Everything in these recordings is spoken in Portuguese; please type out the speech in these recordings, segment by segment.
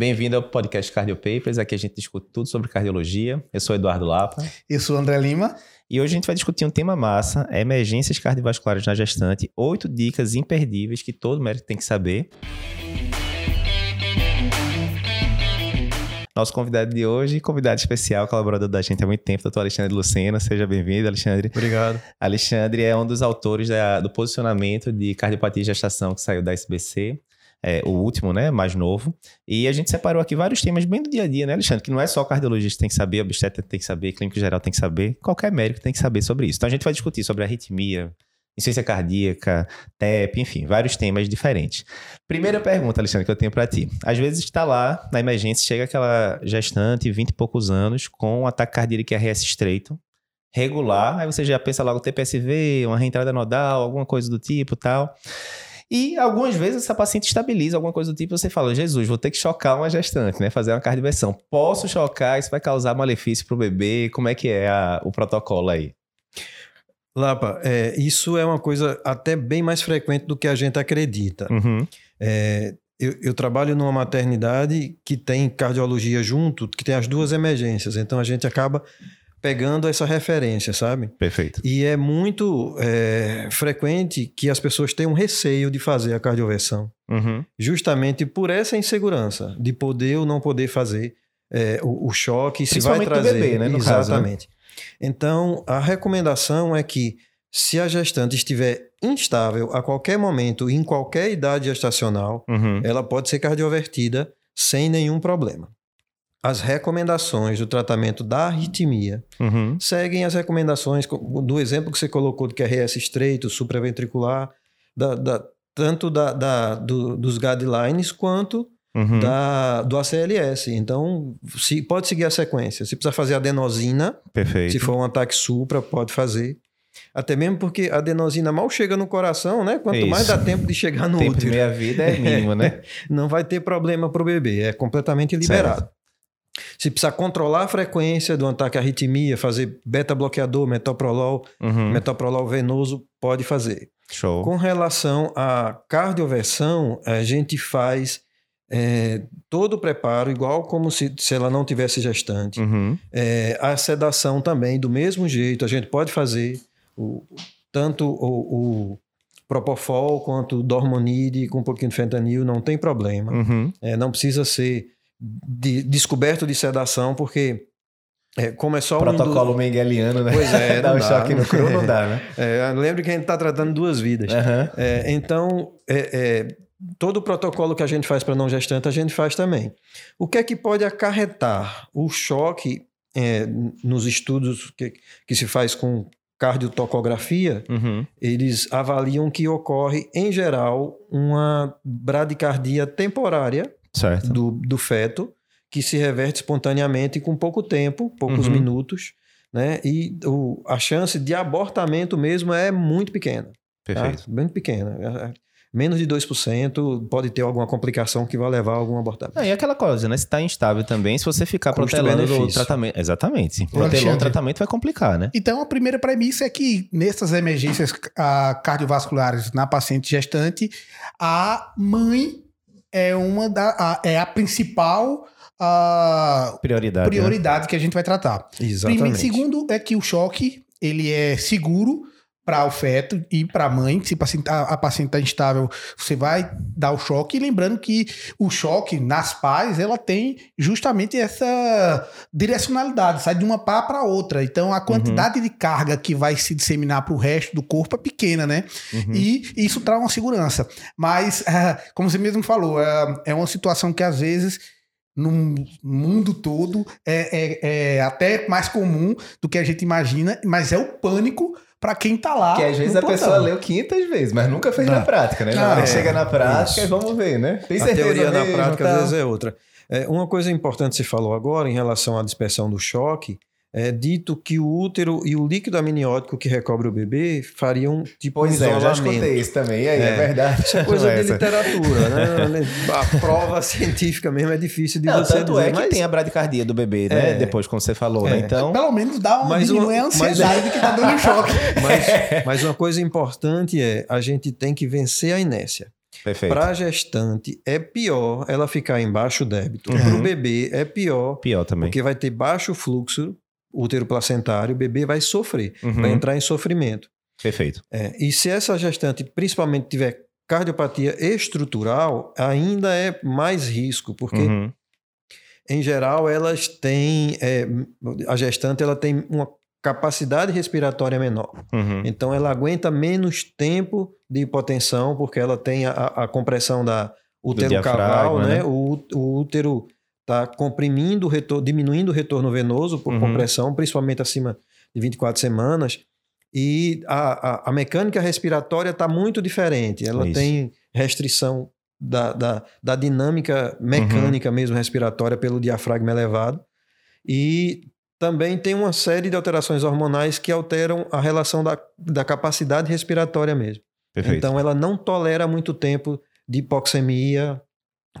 Bem-vindo ao podcast Cardio Papers. Aqui a gente discute tudo sobre cardiologia. Eu sou Eduardo Lapa. Eu sou André Lima. E hoje a gente vai discutir um tema massa: emergências cardiovasculares na gestante. Oito dicas imperdíveis que todo médico tem que saber. Nosso convidado de hoje, convidado especial, colaborador da gente há muito tempo, doutor Alexandre Lucena. Seja bem-vindo, Alexandre. Obrigado. Alexandre é um dos autores da, do posicionamento de cardiopatia e gestação que saiu da SBC. É, o último, né? Mais novo. E a gente separou aqui vários temas bem do dia a dia, né, Alexandre? Que não é só cardiologista tem que saber, obstetra tem que saber, clínico geral tem que saber, qualquer médico tem que saber sobre isso. Então a gente vai discutir sobre arritmia, insuficiência cardíaca, TEP, enfim, vários temas diferentes. Primeira pergunta, Alexandre, que eu tenho para ti. Às vezes está lá na emergência, chega aquela gestante, 20 e poucos anos, com um ataque cardíaco RS estreito, regular, aí você já pensa logo TPSV, uma reentrada nodal, alguma coisa do tipo tal. E algumas vezes essa paciente estabiliza, alguma coisa do tipo, você fala, Jesus, vou ter que chocar uma gestante, né? Fazer uma cardioversão. Posso chocar? Isso vai causar malefício para o bebê? Como é que é a, o protocolo aí? Lapa, é, isso é uma coisa até bem mais frequente do que a gente acredita. Uhum. É, eu, eu, trabalho numa maternidade que tem cardiologia junto, que tem as duas emergências, então a gente acaba pegando essa referência, sabe? Perfeito. E é muito é, frequente que as pessoas tenham receio de fazer a cardioversão, uhum. justamente por essa insegurança de poder ou não poder fazer é, o, o, choque, se vai trazer. bebê, né? No Exatamente. Caso, né? Então, a recomendação é que se a gestante estiver instável a qualquer momento, em qualquer idade gestacional, uhum. ela pode ser cardiovertida sem nenhum problema. As recomendações do tratamento da arritmia uhum. seguem as recomendações do exemplo que você colocou de QRS estreito, supraventricular, da, da, tanto da, da do, dos guidelines quanto uhum. da, do ACLS. Então, se, pode seguir a sequência. Se precisar fazer adenosina, Perfeito. se for um ataque supra, pode fazer. Até mesmo porque a adenosina mal chega no coração, né? Quanto Isso. mais dá tempo de chegar no tempo útero. de meia vida é mínimo, né? Não vai ter problema para o bebê, é completamente liberado. Certo. Se precisar controlar a frequência do ataque à arritmia, fazer beta-bloqueador, metoprolol, uhum. metoprolol venoso, pode fazer. Show. Com relação à cardioversão, a gente faz é, todo o preparo, igual como se, se ela não tivesse gestante. Uhum. É, a sedação também, do mesmo jeito, a gente pode fazer o, tanto o, o Propofol quanto o Dormonide com um pouquinho de fentanil, não tem problema. Uhum. É, não precisa ser de, descoberto de sedação, porque é, como é só Protocolo um mengeliano, né? Pois é, dá um dá. choque no cru, não dá, né? É, lembre que a gente está tratando duas vidas. Uhum. É, então, é, todo o protocolo que a gente faz para não gestante, a gente faz também. O que é que pode acarretar o choque é, nos estudos que, que se faz com cardiotocografia? Uhum. Eles avaliam que ocorre, em geral, uma bradicardia temporária certo. do, do feto, que se reverte espontaneamente com pouco tempo, poucos Uhum. minutos, né? E o, a chance de abortamento mesmo é muito pequena. Tá? Perfeito. Bem pequena. É, é, Menos de 2% pode ter alguma complicação que vai levar a algum abortamento. Não, e aquela coisa, né? Se tá instável também, se você ficar protelando o Custo-benefício. tratamento. Exatamente. Se protelar o tratamento vai complicar, né? Então, a primeira premissa é que nessas emergências ah, cardiovasculares na paciente gestante, a mãe é uma da, a- é a principal ah, Prioridade. né? prioridade que a gente vai tratar. Exatamente. Primeiro, segundo é que o choque ele é seguro para o feto e para a mãe. Se a paciente- está instável, você vai dar o choque. E lembrando que o choque nas pás, ela tem justamente essa direcionalidade, sai de uma pá para outra. Então, a quantidade de carga que vai se disseminar para o resto do corpo é pequena, né? Uhum. E isso traz uma segurança. Mas, ah, como você mesmo falou, é, é uma situação que às vezes no mundo todo é, é- é até mais comum do que a gente imagina, mas é o pânico para quem tá lá. Que às vezes a pessoa leu 500 vezes, mas nunca fez Não. na prática, né? Na que é. chega na prática, Isso. vamos ver, né? Tem a certeza teoria na mesmo, prática tal. às vezes é outra. É, uma coisa importante que você falou agora em relação à dispersão do choque é dito que o útero e o líquido amniótico que recobre o bebê fariam tipo Pois um é, eu já isolamento. escutei isso também. E aí, é, É. verdade? Isso é coisa de Essa. literatura, né? A prova científica mesmo é difícil de Não, você tanto dizer, é que mas tem a bradicardia do bebê, né? É. Depois, como você falou, É. né? Então, Pelo menos dá uma Mas a ansiedade que tá dando choque. Mas, mas uma coisa importante é a gente tem que vencer a inércia. Perfeito. Para a gestante é pior ela ficar em baixo débito. Uhum. Para o bebê é pior, Pior também. porque vai ter baixo fluxo útero placentário, o bebê vai sofrer, Uhum. vai entrar em sofrimento. Perfeito. É, e se essa gestante principalmente tiver cardiopatia estrutural, ainda é mais risco, porque Uhum. em geral elas têm é, a gestante ela tem uma capacidade respiratória menor. Uhum. Então ela aguenta menos tempo de hipotensão, porque ela tem a, a compressão da útero caval, né? né? O, o útero está comprimindo, o retorno, diminuindo o retorno venoso por Uhum. compressão, principalmente acima de 24 semanas. E a, a, a mecânica respiratória está muito diferente. Ela Isso. tem restrição da, da, da dinâmica mecânica mesmo respiratória pelo diafragma elevado. E também tem uma série de alterações hormonais que alteram a relação da, da capacidade respiratória mesmo. Perfeito. Então, ela não tolera muito tempo de hipoxemia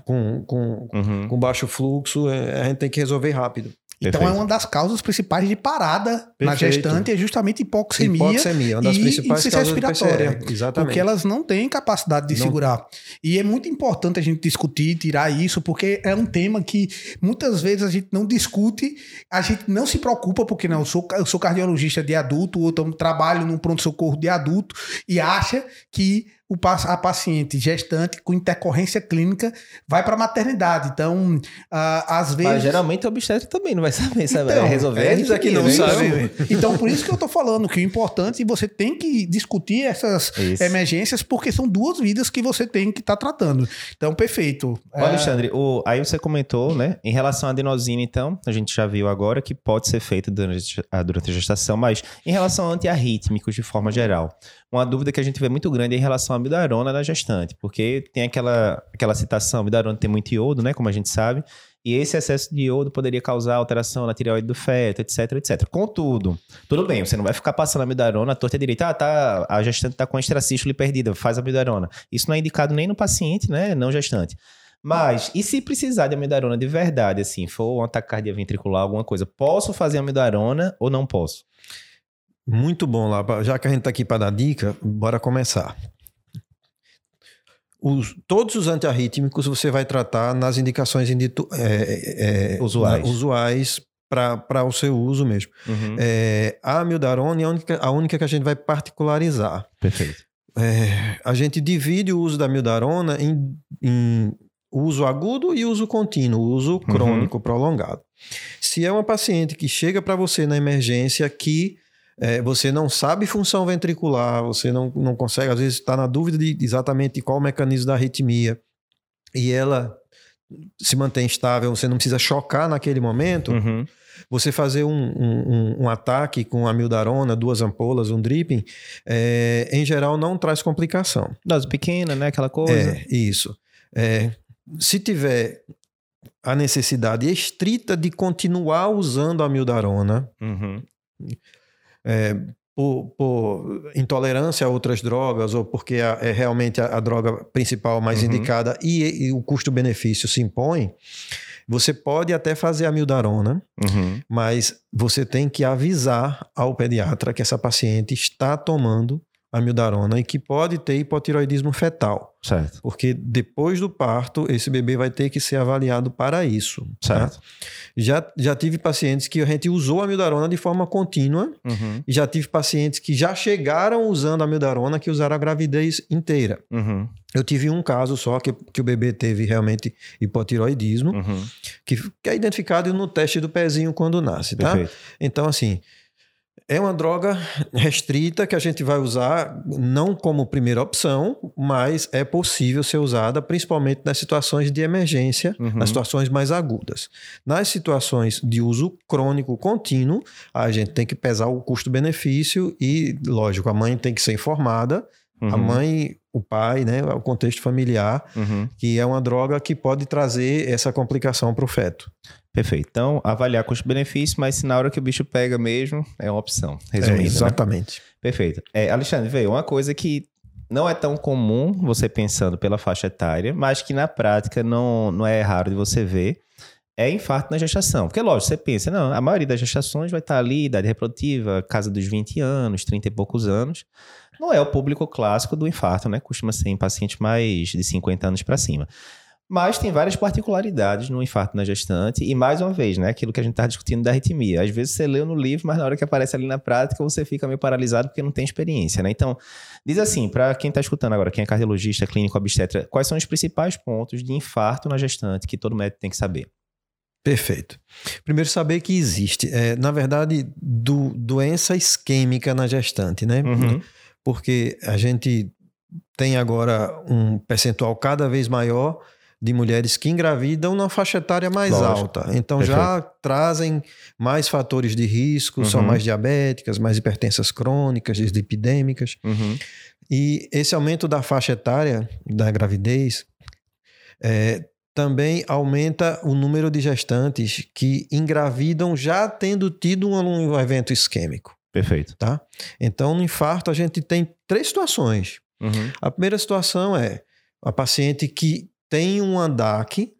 com, com, Uhum. com baixo fluxo. é, A gente tem que resolver rápido. Então Perfeito. é uma das causas principais de parada na Perfeito. gestante, é justamente hipoxemia. Hipoxemia, uma das e principais insuficiência respiratória. Exatamente. Porque elas não têm capacidade de Não. segurar. E é muito importante a gente discutir, tirar isso, porque é um tema que muitas vezes a gente não discute, a gente não se preocupa, porque não, eu sou, eu sou cardiologista de adulto, ou trabalho num pronto-socorro de adulto, e acha que o, a paciente gestante com intercorrência clínica vai para a maternidade. Então, ah, às vezes. Mas geralmente o obstetra também não vai saber, sabe? Então, resolver. eles é que não né? sabem. Então, por isso que eu tô falando que o importante, você tem que discutir essas Isso. emergências, porque são duas vidas que você tem que estar tratando. Então, perfeito. É, Alexandre, o- aí você comentou, né? Em relação à adenosina, então, a gente já viu agora que pode ser feito durante a, durante a gestação, mas em relação a antiarrítmicos de forma geral, uma dúvida que a gente vê muito grande é em relação à amidarona na gestante, porque tem aquela, aquela citação, a amidarona tem muito iodo, né? Como a gente sabe, e esse excesso de iodo poderia causar alteração na tireoide do feto, etc, etc. Contudo, tudo bem, você não vai ficar passando amidarona à torta direita. Ah, tá, a gestante tá com a extracístole perdida, faz amidarona. Isso não é indicado nem no paciente, né? Não gestante. Mas, e se precisar de amidarona de verdade, assim, for uma taquicardia ventricular, alguma coisa, posso fazer amidarona ou não posso? Muito bom lá. Já que a gente está aqui para dar dica, bora começar. Os- todos os antiarrítmicos você vai tratar nas indicações inditu- é, é, é, Usuais. usuais para o seu uso mesmo. Uhum. É, a amiodarona é a única, a única que a gente vai particularizar. Perfeito. É, a gente divide o uso da amiodarona em, em uso agudo e uso contínuo, uso crônico prolongado. Se é uma paciente que chega para você na emergência que é, você não sabe função ventricular, você não, não consegue, às vezes está na dúvida de exatamente qual o mecanismo da arritmia, e ela se mantém estável, você não precisa chocar naquele momento, Uhum. você fazer um, um, um- ataque com amildarona, duas ampolas, um dripping, é, em geral não traz complicação. Dose pequena, né? Aquela coisa. É, isso. É, se tiver a necessidade estrita de continuar usando a amildarona, Uhum. É, por, por intolerância a outras drogas ou porque é realmente a, a droga principal mais Uhum. indicada e, e o custo-benefício se impõe, você pode até fazer a amildarona, Uhum. mas você tem que avisar ao pediatra que essa paciente está tomando amildarona e que pode ter hipotiroidismo fetal, Certo. porque depois do parto esse bebê vai ter que ser avaliado para isso. tá? Certo. Já, já tive pacientes que a gente usou a amildarona de forma contínua Uhum. e já tive pacientes que já chegaram usando a amildarona que usaram a gravidez inteira. Uhum. Eu tive um caso só que, que o bebê teve realmente hipotiroidismo, Uhum. que, que é identificado no teste do pezinho quando nasce, tá? Perfeito. Então, assim, é uma droga restrita que a gente vai usar não como primeira opção, mas é possível ser usada principalmente nas situações de emergência, Uhum. nas situações mais agudas. Nas situações de uso crônico contínuo, a gente tem que pesar o custo-benefício e, lógico, a mãe tem que ser informada, a Uhum. mãe, o pai, né, o contexto familiar, Uhum. que é uma droga que pode trazer essa complicação para o feto. Perfeito. Então, avaliar custo-benefício, mas se na hora que o bicho pega mesmo, é uma opção. Resumindo, É, né? exatamente. Perfeito. É, Alexandre, veio uma coisa que não é tão comum você pensando pela faixa etária, mas que na prática não, não é raro de você ver, é infarto na gestação. Porque, lógico, você pensa, não, a maioria das gestações vai estar ali, idade reprodutiva, casa dos 20 anos, 30 e poucos anos. Não é o público clássico do infarto, né? Costuma ser em pacientes mais de 50 anos para cima. Mas tem várias particularidades no infarto na gestante, e mais uma vez, né, aquilo que a gente está discutindo da arritmia. Às vezes você leu no livro, mas na hora que aparece ali na prática, você fica meio paralisado porque não tem experiência, né? Então, diz assim, para quem está escutando agora, quem é cardiologista, clínico, obstetra, quais são os principais pontos de infarto na gestante que todo médico tem que saber? Perfeito. Primeiro, saber que existe, é, na verdade, do, doença isquêmica na gestante, né? Uhum. Porque a gente tem agora um percentual cada vez maior de mulheres que engravidam na faixa etária mais Lógico. alta. Então já trazem mais fatores de risco, são Uhum. mais diabéticas, mais hipertensas crônicas, dislipidêmicas. Uhum. E esse aumento da faixa etária da gravidez é, também aumenta o número de gestantes que engravidam já tendo tido um, um evento isquêmico, Perfeito. tá? Então, no infarto, a gente tem três situações. Uhum. A primeira situação é a paciente que tem um ANDAC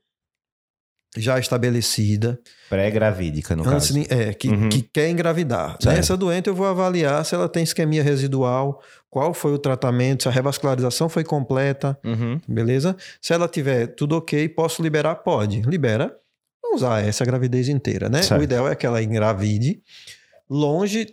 já estabelecida, Pré-gravídica, no antes caso. é, que, Uhum. que quer engravidar. Certo. Nessa doente, eu vou avaliar se ela tem isquemia residual, qual foi o tratamento, se a revascularização foi completa, Uhum. beleza? Se ela tiver tudo ok, posso liberar? Pode. Libera. Não usar essa gravidez inteira, né? Certo. O ideal é que ela engravide longe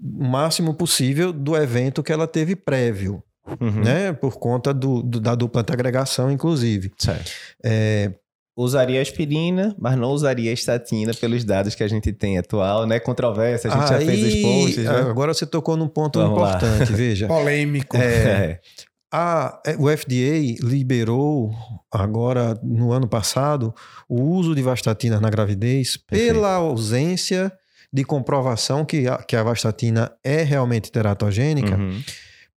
o máximo possível do evento que ela teve prévio, Uhum. né? Por conta do, do- da dupla agregação, inclusive. Certo. É, Usaria aspirina, mas não usaria estatina pelos dados que a gente tem atual, né? Controvérsia, a gente já fez os aí, posts, né? Agora você tocou num ponto Vamos lá. importante, veja. Polêmico. É, A, é, o FDA liberou agora no ano passado o uso de vastatina na gravidez Perfeito. pela ausência de comprovação que a, que a vastatina é realmente teratogênica Uhum.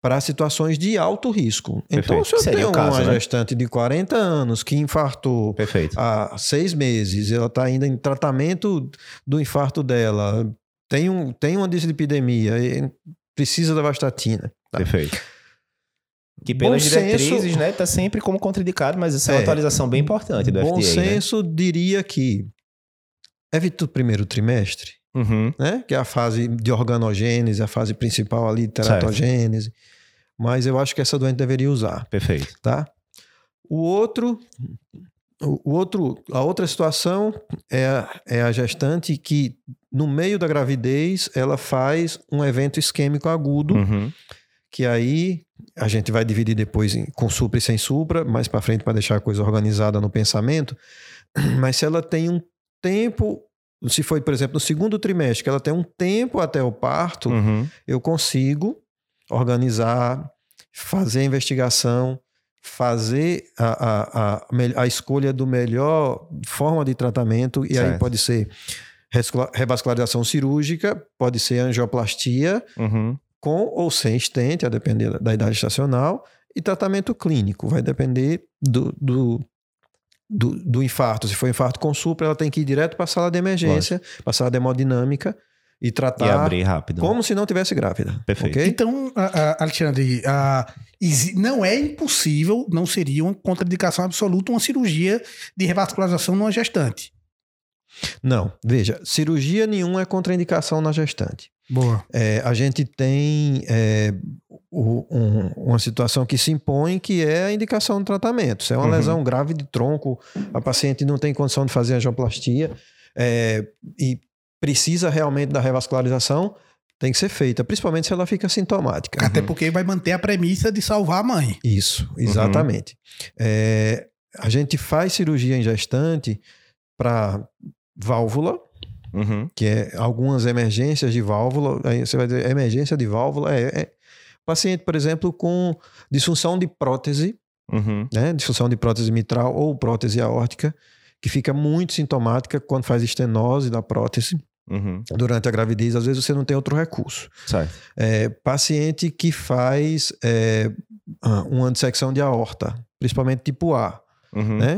Para situações de alto risco. Então, Perfeito. se eu Seria tenho caso, uma né? gestante de 40 anos que infartou Perfeito. há seis meses, ela está ainda em tratamento do infarto dela, tem, um, tem uma dislipidemia, precisa da vastatina. Tá? Perfeito. Que Bom pelas senso- diretrizes, né, tá sempre como contraindicado, mas isso é uma É. atualização bem importante do Bom FDA, né? senso diria que evite o primeiro trimestre, Uhum. né? Que é a fase de organogênese, a fase principal ali de teratogênese. Mas eu acho que essa doente deveria usar, Perfeito. tá? O outro, o outro, a outra situação é a, é a gestante que no meio da gravidez ela faz um evento isquêmico agudo, Uhum. que aí a gente vai dividir depois em, com supra e sem supra, mais para frente para deixar a coisa organizada no pensamento. Mas se ela tem um tempo, se foi, por exemplo, no segundo trimestre, que ela tem um tempo até o parto, Uhum. eu consigo organizar, fazer a investigação, fazer a, a, a, a escolha do melhor forma de tratamento, e aí Certo. pode ser revascularização cirúrgica, pode ser angioplastia, Uhum. com ou sem estente, a depender da- da idade estacional, e tratamento clínico, vai depender do, do, do, do infarto. Se for infarto com supra, ela tem que ir direto para a sala de emergência, para a sala de hemodinâmica e E tratar abrir rápido. né? como se não tivesse grávida. Perfeito. ok? Então, a- a- Alexandre, a- não é impossível, não seria uma contraindicação absoluta uma cirurgia de revascularização numa gestante. Não, veja, cirurgia nenhuma é contraindicação na gestante. Boa. É, a gente tem é, o- um- uma situação que se impõe, que é a indicação do tratamento. Se é uma Uhum. lesão grave de tronco, a paciente não tem condição de fazer angioplastia é, e precisa realmente da revascularização, tem que ser feita, principalmente se ela fica sintomática. Até porque vai manter a premissa de salvar a mãe. Isso, exatamente. É, a gente faz cirurgia em gestante para válvula, Uhum. que é algumas emergências de válvula. Aí você vai dizer, emergência de válvula é, é paciente, por exemplo, com disfunção de prótese, Uhum. né? Disfunção de prótese mitral ou prótese aórtica, que fica muito sintomática quando faz estenose da prótese Uhum. durante a gravidez. Às vezes você não tem outro recurso. Certo. É, paciente que faz é, uma dissecção de aorta, principalmente tipo A Uhum. né?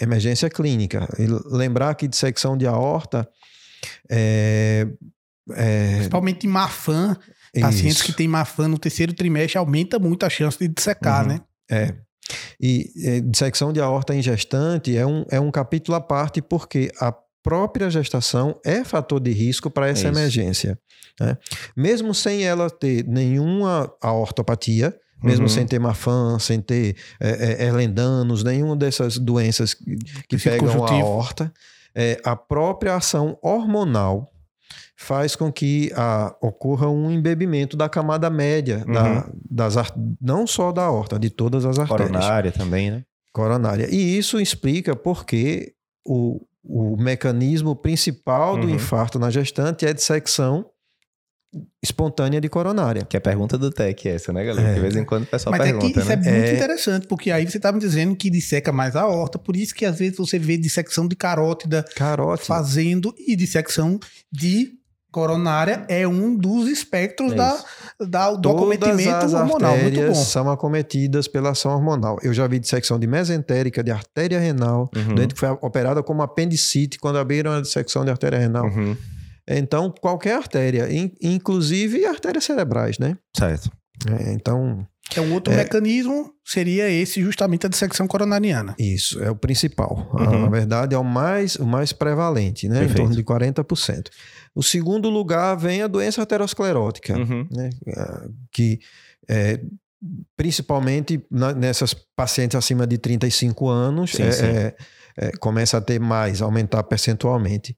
Emergência clínica. E lembrar que dissecção de aorta é, é Principalmente em Mafan, pacientes isso, que têm Mafan no terceiro trimestre aumenta muito a chance de dissecar, Uhum. né? é. E é, dissecção de aorta em gestante é um, é um capítulo à parte porque a própria gestação é fator de risco para essa É emergência. né? Mesmo sem ela ter nenhuma aortopatia, mesmo Uhum. sem ter Mafan, sem ter é, é, Erlendanos, nenhuma dessas doenças que que pegam a aorta, é, a própria ação hormonal faz com que ah, ocorra um embebimento da camada média, Uhum. da- das, não só da aorta, de todas as artérias Coronária também, né? coronária. E isso explica porque o, o mecanismo principal do Uhum. infarto na gestante é dissecção espontânea de coronária. Que é a pergunta do TEC essa, né, galera? É. De vez em quando o pessoal Mas é que pergunta, isso né? é muito É. interessante, porque aí você tá me dizendo que disseca mais a horta, por isso que às vezes você vê dissecção de carótida Carótida. fazendo e dissecção de coronária é um dos espectros É da, da, do Todas acometimento as hormonal. Muito bom. são acometidas pela ação hormonal. Eu já vi dissecção de mesentérica, de artéria renal, Uhum. doente que foi operada como apendicite quando abriram a dissecção de artéria renal. Uhum. Então, qualquer artéria, in- inclusive artérias cerebrais, né? Certo. É, então, É um outro É. mecanismo, seria esse justamente a dissecção coronariana. Isso, é o principal. A- Uhum. Na verdade, é o mais, o mais prevalente, né? Em Perfeito. torno de 40%. O segundo lugar vem a doença aterosclerótica, Uhum. né? Ah, que é, principalmente na- nessas pacientes acima de 35 anos, Sim, é- sim. é- é, começa a ter mais, aumentar percentualmente.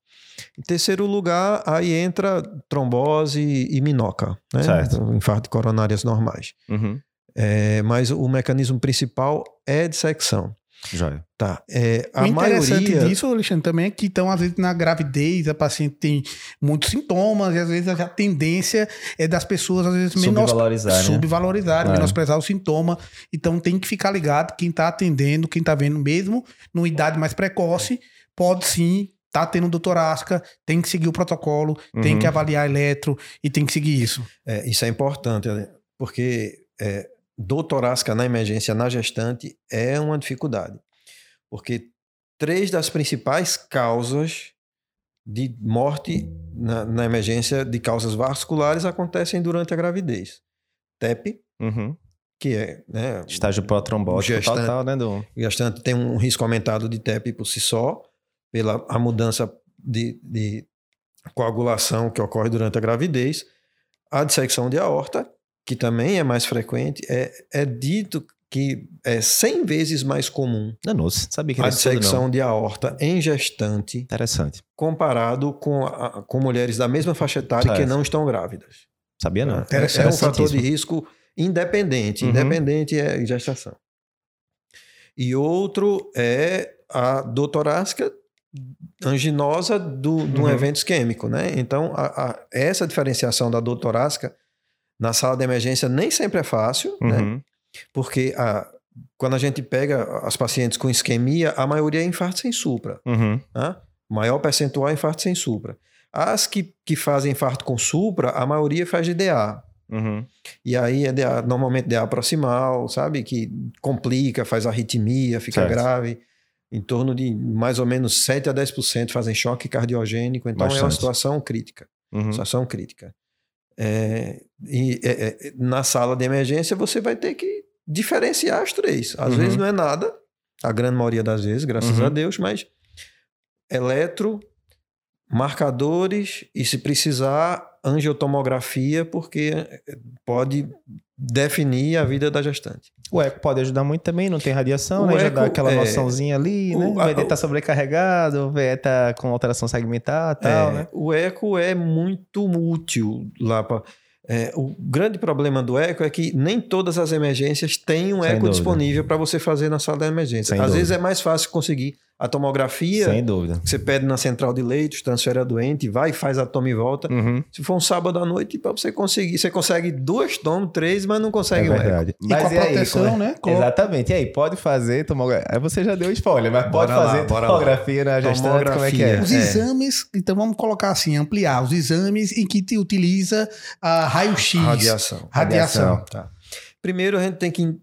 Em terceiro lugar, aí entra trombose e minoca, né? Certo. Então, Infarto coronárias normais. Uhum. É, mas o mecanismo principal é dissecção. Joia. Tá. É, a o interessante maioria. disso, Alexandre, também é que então, às vezes, na gravidez, a paciente tem muitos sintomas, e às vezes a tendência é das pessoas, às vezes, menos Subvalorizar, né? subvalorizar, É. menosprezar o sintoma. Então tem que ficar ligado, quem está atendendo, quem está vendo mesmo, numa idade mais precoce, pode sim tá tendo dor torácica, tem que seguir o protocolo, tem Uhum. que avaliar eletro e tem que seguir isso. É, isso é importante, né? porque é, dor torácica na emergência na gestante é uma dificuldade. Porque três das principais causas de morte na, na emergência de causas vasculares acontecem durante a gravidez. TEP, Uhum. que é né, Estágio pró-trombótico Gestante. total, né? Do... Gestante tem um risco aumentado de TEP por si só, pela a mudança de, de coagulação que ocorre durante a gravidez. A dissecção de aorta, que também é mais frequente, é, é dito que é 100 vezes mais comum Danou-se. Sabia que a não. dissecção de aorta em gestante Interessante. comparado com, a- com mulheres da mesma faixa etária que Certo. não estão grávidas. Sabia não. É, é um fator de risco independente. Uhum. Independente é gestação. E outro é a dor torácica anginosa do, de um Uhum. evento isquêmico, né? Então, a- a- essa diferenciação da dor torácica na sala de emergência nem sempre é fácil, né? Uhum. Porque a, quando a gente pega as pacientes com isquemia, a maioria é infarto sem supra. Uhum. Né? Maior percentual é infarto sem supra. As que, que fazem infarto com supra, a maioria faz de DA. Uhum. E aí é DA, normalmente DA proximal, sabe? Que complica, faz arritmia, fica Certo. grave. Em torno de mais ou menos 7 a 10% fazem choque cardiogênico. Então é uma Bastante. situação crítica. Uhum. Situação crítica. É, e é, é, na sala de emergência você vai ter que diferenciar as três. Às Uhum. vezes não é nada, a grande maioria das vezes, graças Uhum. a Deus, mas eletro, marcadores e se precisar angiotomografia, porque pode definir a vida da gestante. O eco pode ajudar muito também, não tem radiação, O né? Já dá aquela é, noçãozinha ali, né? o- O a- VD tá sobrecarregado, o VE tá com alteração segmentar e tal, É, né? O eco é muito útil lá para. o grande problema do eco é que nem todas as emergências têm um Sem eco dúvida. disponível para você fazer na sala da emergência. Sem Às dúvida. vezes é mais fácil conseguir a tomografia. Sem dúvida. Você pede na central de leitos, transfere a doente, vai, faz a toma e volta. Uhum. Se for um sábado à noite, para você conseguir, você consegue duas tomas, três, mas não É consegue um eco. verdade. E com a proteção, como é- né? Com- Exatamente. E aí, pode fazer tomografia. Aí você já deu spoiler, mas pode Bora lá, fazer lá. tomografia na gestante, como é que é? Os É. exames, então vamos colocar assim, ampliar os exames em que te utiliza a raio-x. Radiação. Radiação. Tá. Primeiro, a gente tem que.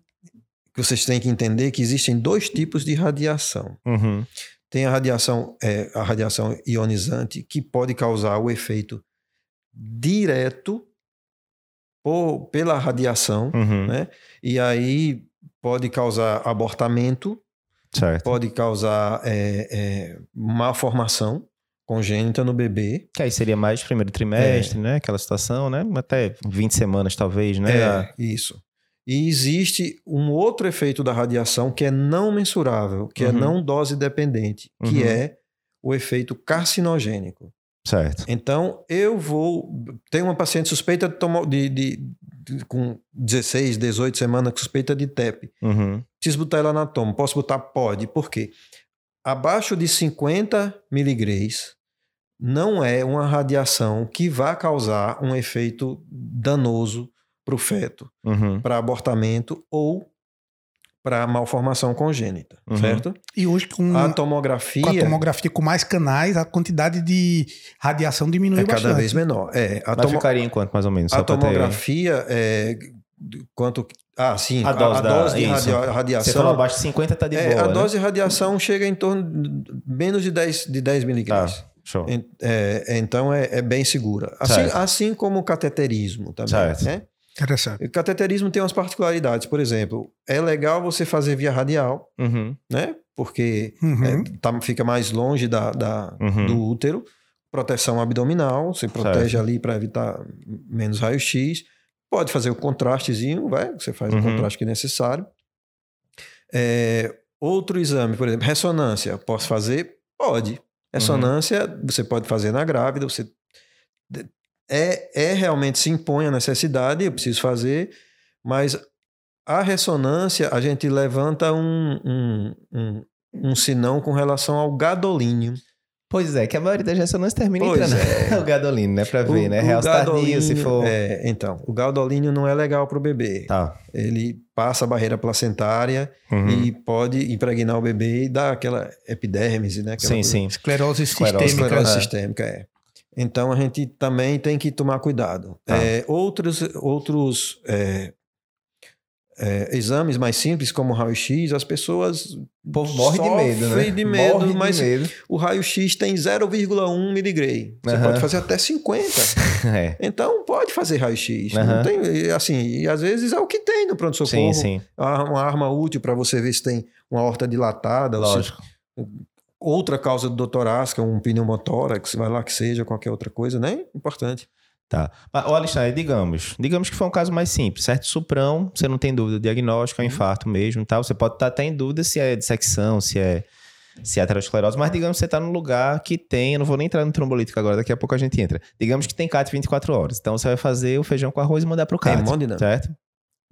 Que Vocês têm que entender que existem dois tipos de radiação. Uhum. Tem a radiação, é, a radiação ionizante, que pode causar o efeito direto por, pela radiação, Uhum. né? E aí pode causar abortamento, Certo. pode causar é, é, malformação, congênita no bebê. Que aí seria mais primeiro trimestre, né? Aquela situação, né? Até 20 semanas, talvez, né? É, isso. E existe um outro efeito da radiação que é não mensurável, que é Uhum. não dose dependente, que Uhum. é o efeito carcinogênico. Certo. Então, eu vou. Tem uma paciente suspeita de, de, de- com 16, 18 semanas suspeita de TEP. Uhum. Preciso botar ela na toma. Posso botar? Pode. Por quê? Abaixo de 50 miligramas não é uma radiação que vá causar um efeito danoso para o feto, Uhum. para abortamento ou para malformação congênita, Uhum. certo? E hoje, com, A com tomografia a tomografia com mais canais, a quantidade de radiação diminui é cada bastante. vez menor. É, a, Mas tomo- ficaria em quanto, mais ou menos? a tomografia é quanto ah sim A dose da- de isso. radia- Você radiação falou abaixo de 50 tá de é, boa, a né? dose de radiação chega em torno de menos de 10 de 10 miligramas Tá, show. É, é, então é, é bem segura. Assim, assim como o cateterismo também. Certo. Né? Interessante. O cateterismo tem umas particularidades. Por exemplo, é legal você fazer via radial, Uhum. né? Porque Uhum. é, tá- fica mais longe da, da- Uhum. do útero. Proteção abdominal, você protege ali para evitar menos raio-x. Pode fazer o contrastezinho, vai, você faz Uhum. o contraste que é necessário. É, outro exame, por exemplo, ressonância, posso fazer? Pode. Ressonância você pode fazer na grávida, você é, é realmente se impõe a necessidade, eu preciso fazer, mas a ressonância a gente levanta um, um, um, um sinão com relação ao gadolínio. Pois é, que a maioria das ressonâncias termina Pois entrando é. o gadolínio, né? Pra ver, O- né? o Real tardio, se for... é, então, o gadolínio não é legal para o bebê. Tá. Ele passa a barreira placentária Uhum. e pode impregnar o bebê e dar aquela epidermise, né? Aquela Sim, coisa- sim. Esclerose, sistêmica. Esclerose sistêmica, é. Então a gente também tem que tomar cuidado. Tá. É, outros outros é, é, exames mais simples, como o raio-x, as pessoas. O povo morre de medo, né? De medo, Morre de mas medo. o raio-x tem 0,1 miligrama. Você Aham. pode fazer até 50. É. Então pode fazer raio-x. Aham. Não tem, e, assim, e às vezes é o que tem no Sim, pronto-socorro. sim. Uma arma útil para você ver se tem uma horta dilatada, se Lógico. Outra causa do torácica, um pneumotórax, vai lá que seja, qualquer outra coisa, né? Importante. Tá. Mas, ô, Alexandre, digamos, digamos que foi um caso mais simples, certo? Suprão, você não tem dúvida diagnóstico, é um infarto mesmo tal. Você pode estar até em dúvida se é dissecção, se é, se é aterosclerose, mas digamos que você está num lugar que tem, eu não vou nem entrar no trombolítico agora, daqui a pouco a gente entra. Digamos que tem CAT 24 horas. Então você vai fazer o feijão com arroz e mandar pro CAT. hemodinâmica. Certo?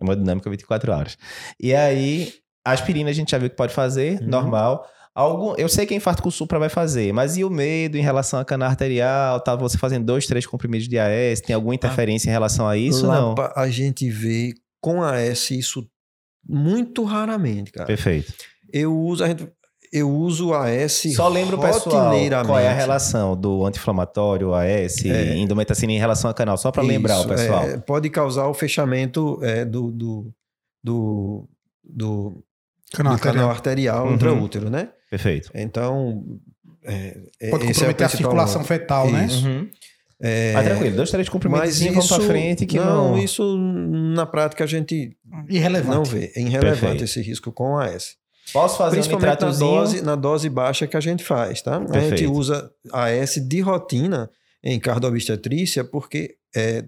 Hemodinâmica 24 horas. E aí, aspirina a gente já viu que pode fazer, Uhum. normal. Algum, eu sei que a infarto com supra vai fazer, mas e o medo em relação à cana arterial? Tá você fazendo dois, três comprimidos de AS? Tem alguma interferência em relação a isso? Lá não. A gente vê com a S isso muito raramente, cara. Perfeito. Eu uso a gente, eu uso a S Só lembra o pessoal qual é a relação do anti-inflamatório, AS, É. indometacina em relação ao canal, só para lembrar o pessoal. é, pode causar o fechamento é, do, do, do, do, Canal do canal arterial. arterial Uhum. intraútero, né? Perfeito. Então, é, é- Pode é comprometer a principal circulação fetal, né? Isso. Uhum. É, Mas tranquilo, dois, três comprimidos mas e vamos isso, pra frente que não, não... isso na prática a gente Irrelevante. não vê. É irrelevante Perfeito. esse risco com a S. Posso fazer um Principalmente na nitratozinho? dose, na dose baixa que a gente faz, tá? A gente Perfeito. usa a S de rotina em cardiobstetrícia porque é,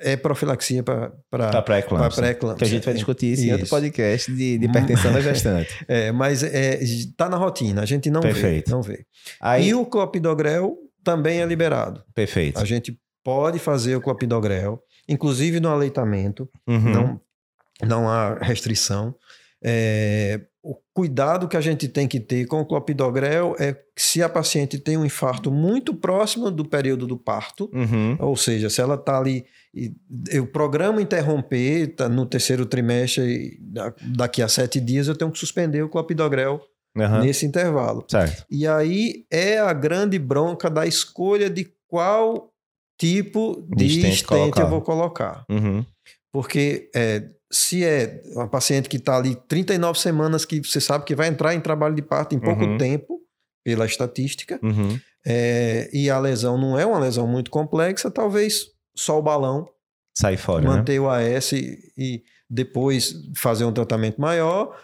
é profilaxia para Pra pré-eclâmpsia. pré-eclâmpsia. Que a gente vai discutir isso, em outro Isso. podcast de, de hipertensão da gestante. É, mas é, tá na rotina, a gente não Perfeito. vê. Não vê. Aí, E o clopidogrel também é liberado. perfeito. A gente pode fazer o clopidogrel, inclusive no aleitamento, Uhum. não, não há restrição. É, o cuidado que a gente tem que ter com o clopidogrel é que se a paciente tem um infarto muito próximo do período do parto, Uhum. ou seja, se ela está ali, e eu programo interromper tá no terceiro trimestre, da- daqui a sete dias eu tenho que suspender o clopidogrel Aham. nesse intervalo. Certo. E aí é a grande bronca da escolha de qual tipo De de, stent stent colocar. eu vou colocar. Uhum. Porque é, se é uma paciente que está ali 39 semanas, que você sabe que vai entrar em trabalho de parto em pouco Uhum. tempo, pela estatística, Uhum. é, e a lesão não é uma lesão muito complexa, talvez só o balão, Sai fora, né? manter o AS e, e depois fazer um tratamento maior,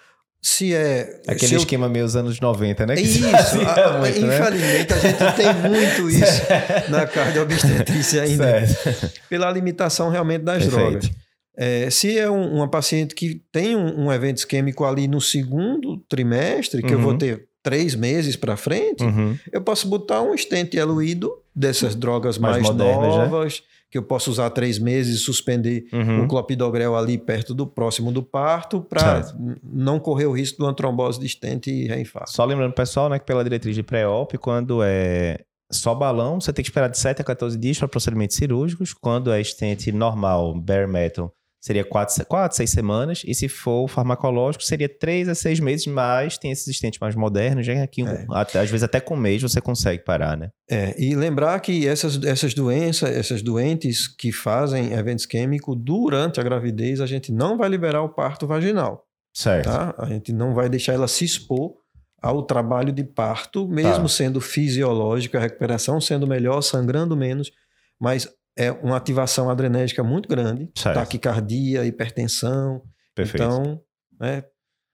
se é. Aquele se eu- esquema meio dos anos 90, né? Que Isso, a- muito, né? infelizmente a gente tem muito isso na cardiobstetrícia ainda, Certo. pela limitação realmente das Perfeito. drogas. É, se é um- uma paciente que tem um, um evento isquêmico ali no segundo trimestre, que eu vou Uhum. ter três meses para frente, Uhum. eu posso botar um stent diluído dessas drogas Mais mais, modernas, né? novas, que eu posso usar três meses e suspender Uhum. o clopidogrel ali perto do próximo do parto para não correr o risco de uma trombose de stent e reinfarto. Só lembrando, pessoal, né, que pela diretriz de pré-op, quando é só balão, você tem que esperar de 7 a 14 dias para procedimentos cirúrgicos. Quando é estente normal, bare metal, seria 4, 4 6 semanas. E se for farmacológico, seria 3 a 6 meses, mas tem esses estentes mais modernos, já aqui, É. até- às vezes até com um mês você consegue parar, né? É, e lembrar que essas, essas doenças, essas doentes que fazem evento isquêmico durante a gravidez, a gente não vai liberar o parto vaginal, Certo. tá? A gente não vai deixar ela se expor ao trabalho de parto, mesmo Tá. sendo fisiológica, a recuperação sendo melhor, sangrando menos, mas é uma ativação adrenérgica muito grande, Certo. taquicardia, hipertensão. Perfeito. Então, né,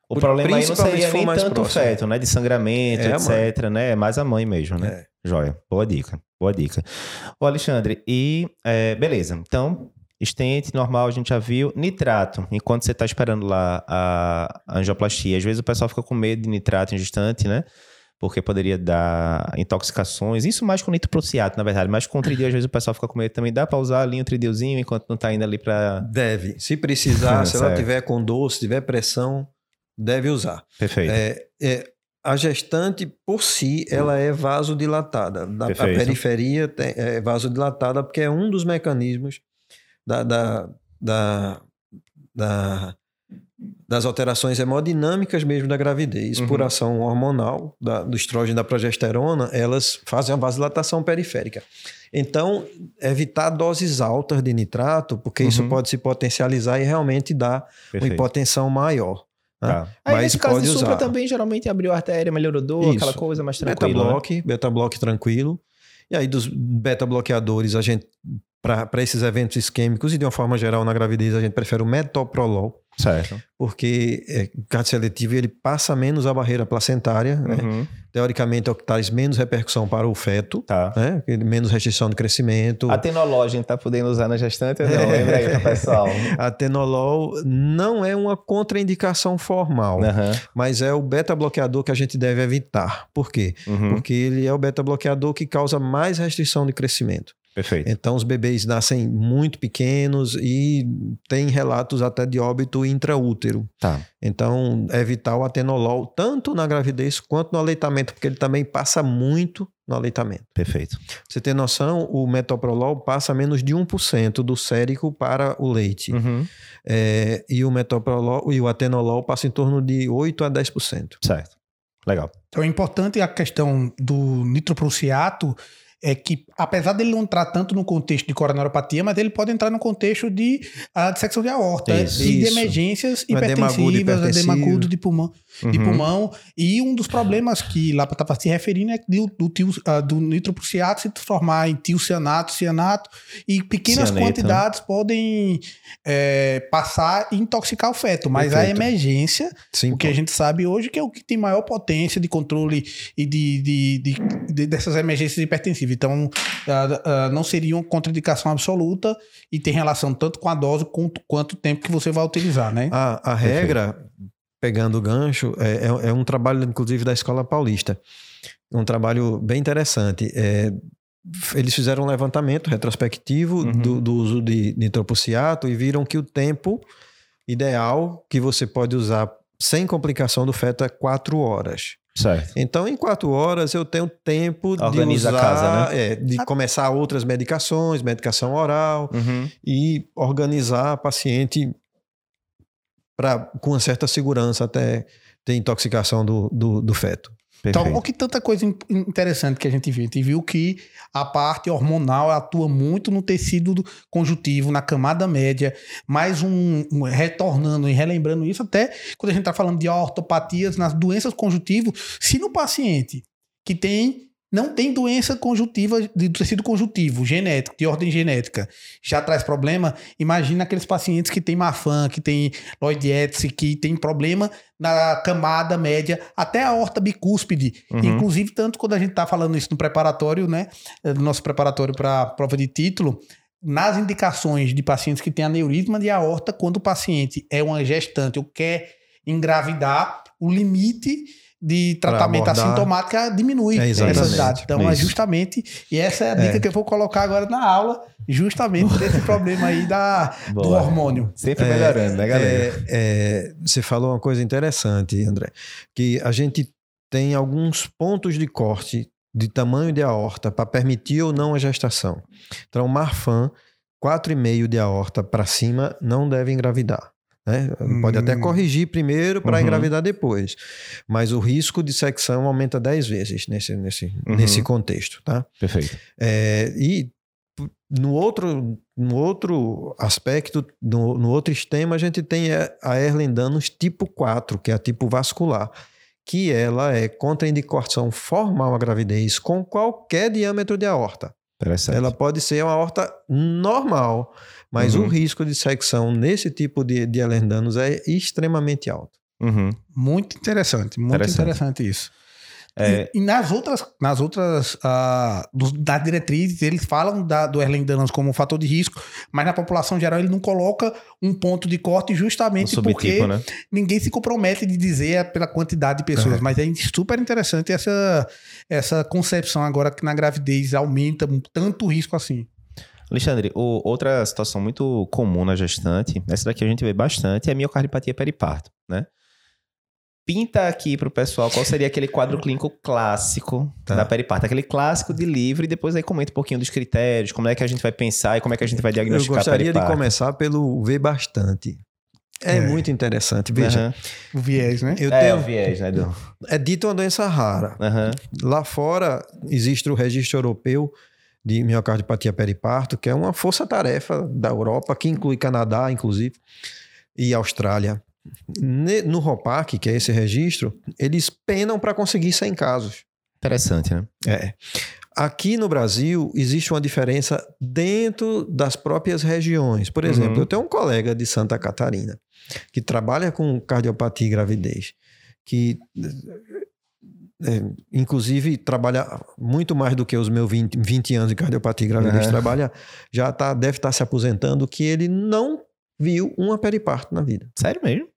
o problema aí não seria nem mais tanto próximo. feto, né? De sangramento, É etc, né? É mais a mãe mesmo, né? é, Joia. Boa dica. Boa dica. Ô, Alexandre, e é, beleza. Então, estente normal, a gente já viu. Nitrato, enquanto você está esperando lá a angioplastia, às vezes o pessoal fica com medo de nitrato em gestante, né? Porque poderia dar intoxicações. Isso mais com nitroprociato, na verdade. Mas com tridil, às vezes o pessoal fica com medo também. Dá para usar ali um tridilzinho enquanto não tá indo ali para... deve. Se precisar, se ela tiver com dor, se tiver pressão, deve usar. Perfeito. É, é, a gestante, por si, ela é vasodilatada. Da, a periferia tem- é vasodilatada porque é um dos mecanismos da, da, da- da- das alterações hemodinâmicas mesmo da gravidez, Uhum. por ação hormonal da- do estrógeno e da progesterona, elas fazem a vasodilatação periférica. Então, evitar doses altas de nitrato, porque isso Uhum. pode se potencializar e realmente dar uma Perfeito. hipotensão maior. né? Tá. Aí, Mas nesse caso de supra usar. também, geralmente abriu a artéria, melhorou dor, Isso. aquela coisa mais Beta tranquila. né? block, beta block tranquilo. E aí dos beta bloqueadores, a gente para esses eventos isquêmicos e de uma forma geral na gravidez, a gente prefere o metoprolol, Certo. porque é, cardio seletivo ele passa menos a barreira placentária, né? Uhum. teoricamente é o que traz menos repercussão para o feto, Tá. né? menos restrição de crescimento. A tenologia a gente tá podendo usar na gestante ou não? Lembra aí, tá, pessoal? Atenolol não é uma contraindicação formal, Aham. mas é o beta bloqueador que a gente deve evitar. Por quê? Uhum. Porque ele é o beta bloqueador que causa mais restrição de crescimento. Perfeito. Então, os bebês nascem muito pequenos e tem relatos até de óbito intraútero. Tá. Então, evitar o atenolol tanto na gravidez quanto no aleitamento, porque ele também passa muito no aleitamento. Perfeito. Pra você ter noção, o metoprolol passa menos de 1% do sérico para o leite. Uhum. É, e o metoprolol e o atenolol passa em torno de 8 a 10%. Certo. Legal. Então é importante a questão do nitroprussiato é que, apesar dele não entrar tanto no contexto de coronariopatia, mas ele pode entrar no contexto de uh, dissecção de aorta Isso. e de Isso. emergências agudo hipertensivas, hipertensivo. edema agudo de pulmão, de Uhum. pulmão. E um dos problemas que lá estava se referindo é do, do, tio, ah, do nitroprussiato se transformar em tiocianato, cianato, e pequenas Cianeto, né? quantidades podem é, passar e intoxicar o feto. Mas a Perfeito. emergência Sim, o que a gente sabe hoje que é o que tem maior potência de controle e de, de, de- de- dessas emergências hipertensivas. Então, ah, ah, não seria uma contraindicação absoluta e tem relação tanto com a dose quanto, quanto o tempo que você vai utilizar, né? A, a regra, pegando o gancho, é, é- é um trabalho, inclusive, da Escola Paulista. Um trabalho bem interessante. É, eles fizeram um levantamento retrospectivo Uhum. do, do uso de nitropuciato e viram que o tempo ideal que você pode usar sem complicação do feto é quatro horas. Certo. Então, em quatro horas, eu tenho tempo Organiza a de usar, casa, né? é, de começar outras medicações, medicação oral, Uhum. e organizar a paciente pra, com uma certa segurança até ter intoxicação do, do, do feto. Então, Perfeito. olha que tanta coisa in- interessante que a gente viu. A gente viu que a parte hormonal atua muito no tecido do conjuntivo, na camada média, mais um, um- retornando e relembrando isso, até quando a gente está falando de ortopatias, nas doenças conjuntivas, se no paciente que tem não tem doença conjuntiva de tecido conjuntivo, genético, de ordem genética, já traz problema. Imagina aqueles pacientes que têm Mafan, que têm Lloyd que tem problema na camada média, até a horta bicúspide. Uhum. Inclusive, tanto quando a gente está falando isso no preparatório, né? No nosso preparatório para prova de título, nas indicações de pacientes que têm aneurisma de aorta, quando o paciente é uma gestante ou quer engravidar, o limite de tratamento assintomático diminui é essa idade. Então, é justamente, e essa é a dica É. que eu vou colocar agora na aula, justamente desse problema aí da, do hormônio. Sempre melhorando, né, galera? É, é, você falou uma coisa interessante, André, que a gente tem alguns pontos de corte de tamanho de aorta para permitir ou não a gestação. Então, Marfan, 4,5 de aorta para cima, não deve engravidar. Né? Pode até Hum. corrigir primeiro para Uhum. engravidar depois. Mas o risco de secção aumenta 10 vezes nesse, nesse, Uhum. nesse contexto. Tá? Perfeito. É, e no outro, no outro aspecto, no, no outro extremo, a gente tem a Erlendanus tipo 4, que é a tipo vascular, que ela é contraindicação formal à gravidez com qualquer diâmetro de aorta. Ela pode ser uma aorta normal, mas Uhum. o risco de secção nesse tipo de, de Erlendanus é extremamente alto. Uhum. Muito interessante, muito Interessante. interessante, isso. É, E, e nas outras, nas outras ah, dos, das diretrizes, eles falam da, do Erlendanus como um fator de risco, mas na população geral ele não coloca um ponto de corte um justamente porque subtipo, né? ninguém se compromete de dizer pela quantidade de pessoas, É. mas é super interessante essa, essa concepção agora que na gravidez aumenta tanto o risco assim. Alexandre, o- outra situação muito comum na gestante, essa daqui a gente vê bastante, é a miocardiopatia periparto, né? Pinta aqui pro pessoal qual seria aquele quadro clínico clássico Tá. da periparto, aquele clássico de livre, e depois aí comenta um pouquinho dos critérios, como é que a gente vai pensar e como é que a gente vai Eu diagnosticar gostaria de começar pelo ver bastante. É, É. muito interessante. Veja, Aham. O viés, né? eu É, tenho, o viés, né, Edu? é dito uma doença rara. Aham. Lá fora existe o registro europeu de miocardiopatia periparto, que é uma força-tarefa da Europa, que inclui Canadá, inclusive, e Austrália. No ROPAC, que é esse registro, eles penam para conseguir 100 casos. Interessante, né? É. Aqui no Brasil existe uma diferença dentro das próprias regiões. Por exemplo, Uhum. eu tenho um colega de Santa Catarina que trabalha com cardiopatia e gravidez, que é, inclusive trabalha muito mais do que os meus 20, 20 anos de cardiopatia e gravidez, Uhum. trabalha, já tá, deve estar se aposentando, que ele não viu uma periparto na vida. Sério mesmo?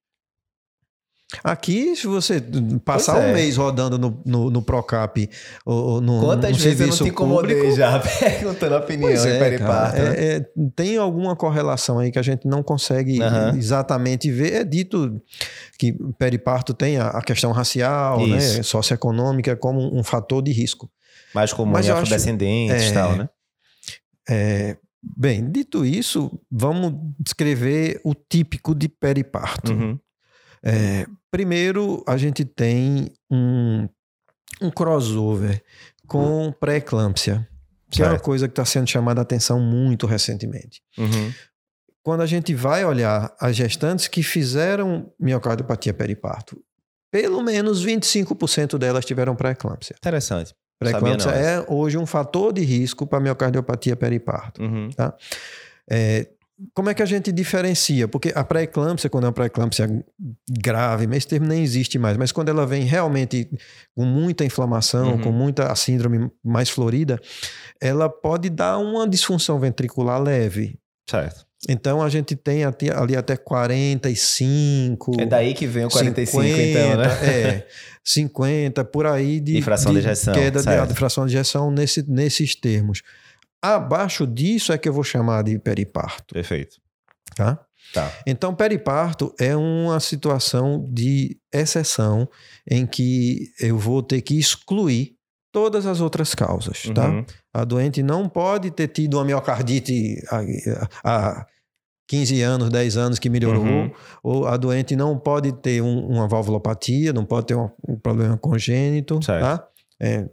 Aqui, se você passar é. um mês rodando no, no, no Procap ou, no, Quantas no vezes eu não te incomodei público, já perguntando a opinião Pois é, periparto? cara, né? é- é- tem alguma correlação aí que a gente não consegue Aham. exatamente ver. É dito que periparto tem a, a questão racial, né, socioeconômica como um fator de risco. Mais comum Mas em afrodescendentes e é, tal, né? É, bem, dito isso, vamos descrever o típico de periparto. Uhum. É, primeiro, a gente tem um, um crossover com pré-eclâmpsia, que é uma Certo. coisa que está sendo chamada a atenção muito recentemente. Uhum. Quando a gente vai olhar as gestantes que fizeram miocardiopatia periparto, pelo menos 25% delas tiveram pré-eclâmpsia. Interessante. Pré-eclâmpsia Sabia é hoje um fator de risco para miocardiopatia periparto. Uhum. É, como é que a gente diferencia? Porque a pré-eclâmpsia, quando é uma pré-eclâmpsia grave, esse termo nem existe mais, mas quando ela vem realmente com muita inflamação, Uhum. com muita síndrome mais florida, ela pode dar uma disfunção ventricular leve. Certo. Então a gente tem ali até 45. É daí que vem o 45, então, né? É, 50, por aí de, De fração de ejeção, queda de, certo. de fração de ejeção nesse, nesses termos. Abaixo disso é que eu vou chamar de periparto, Perfeito. tá? Tá. Então, periparto é uma situação de exceção em que eu vou ter que excluir todas as outras causas, tá? Uhum. A doente não pode ter tido uma miocardite há, há 15 anos, 10 anos que melhorou, Uhum. ou a doente não pode ter um- uma valvulopatia, não pode ter um, um problema congênito, Certo. tá? É,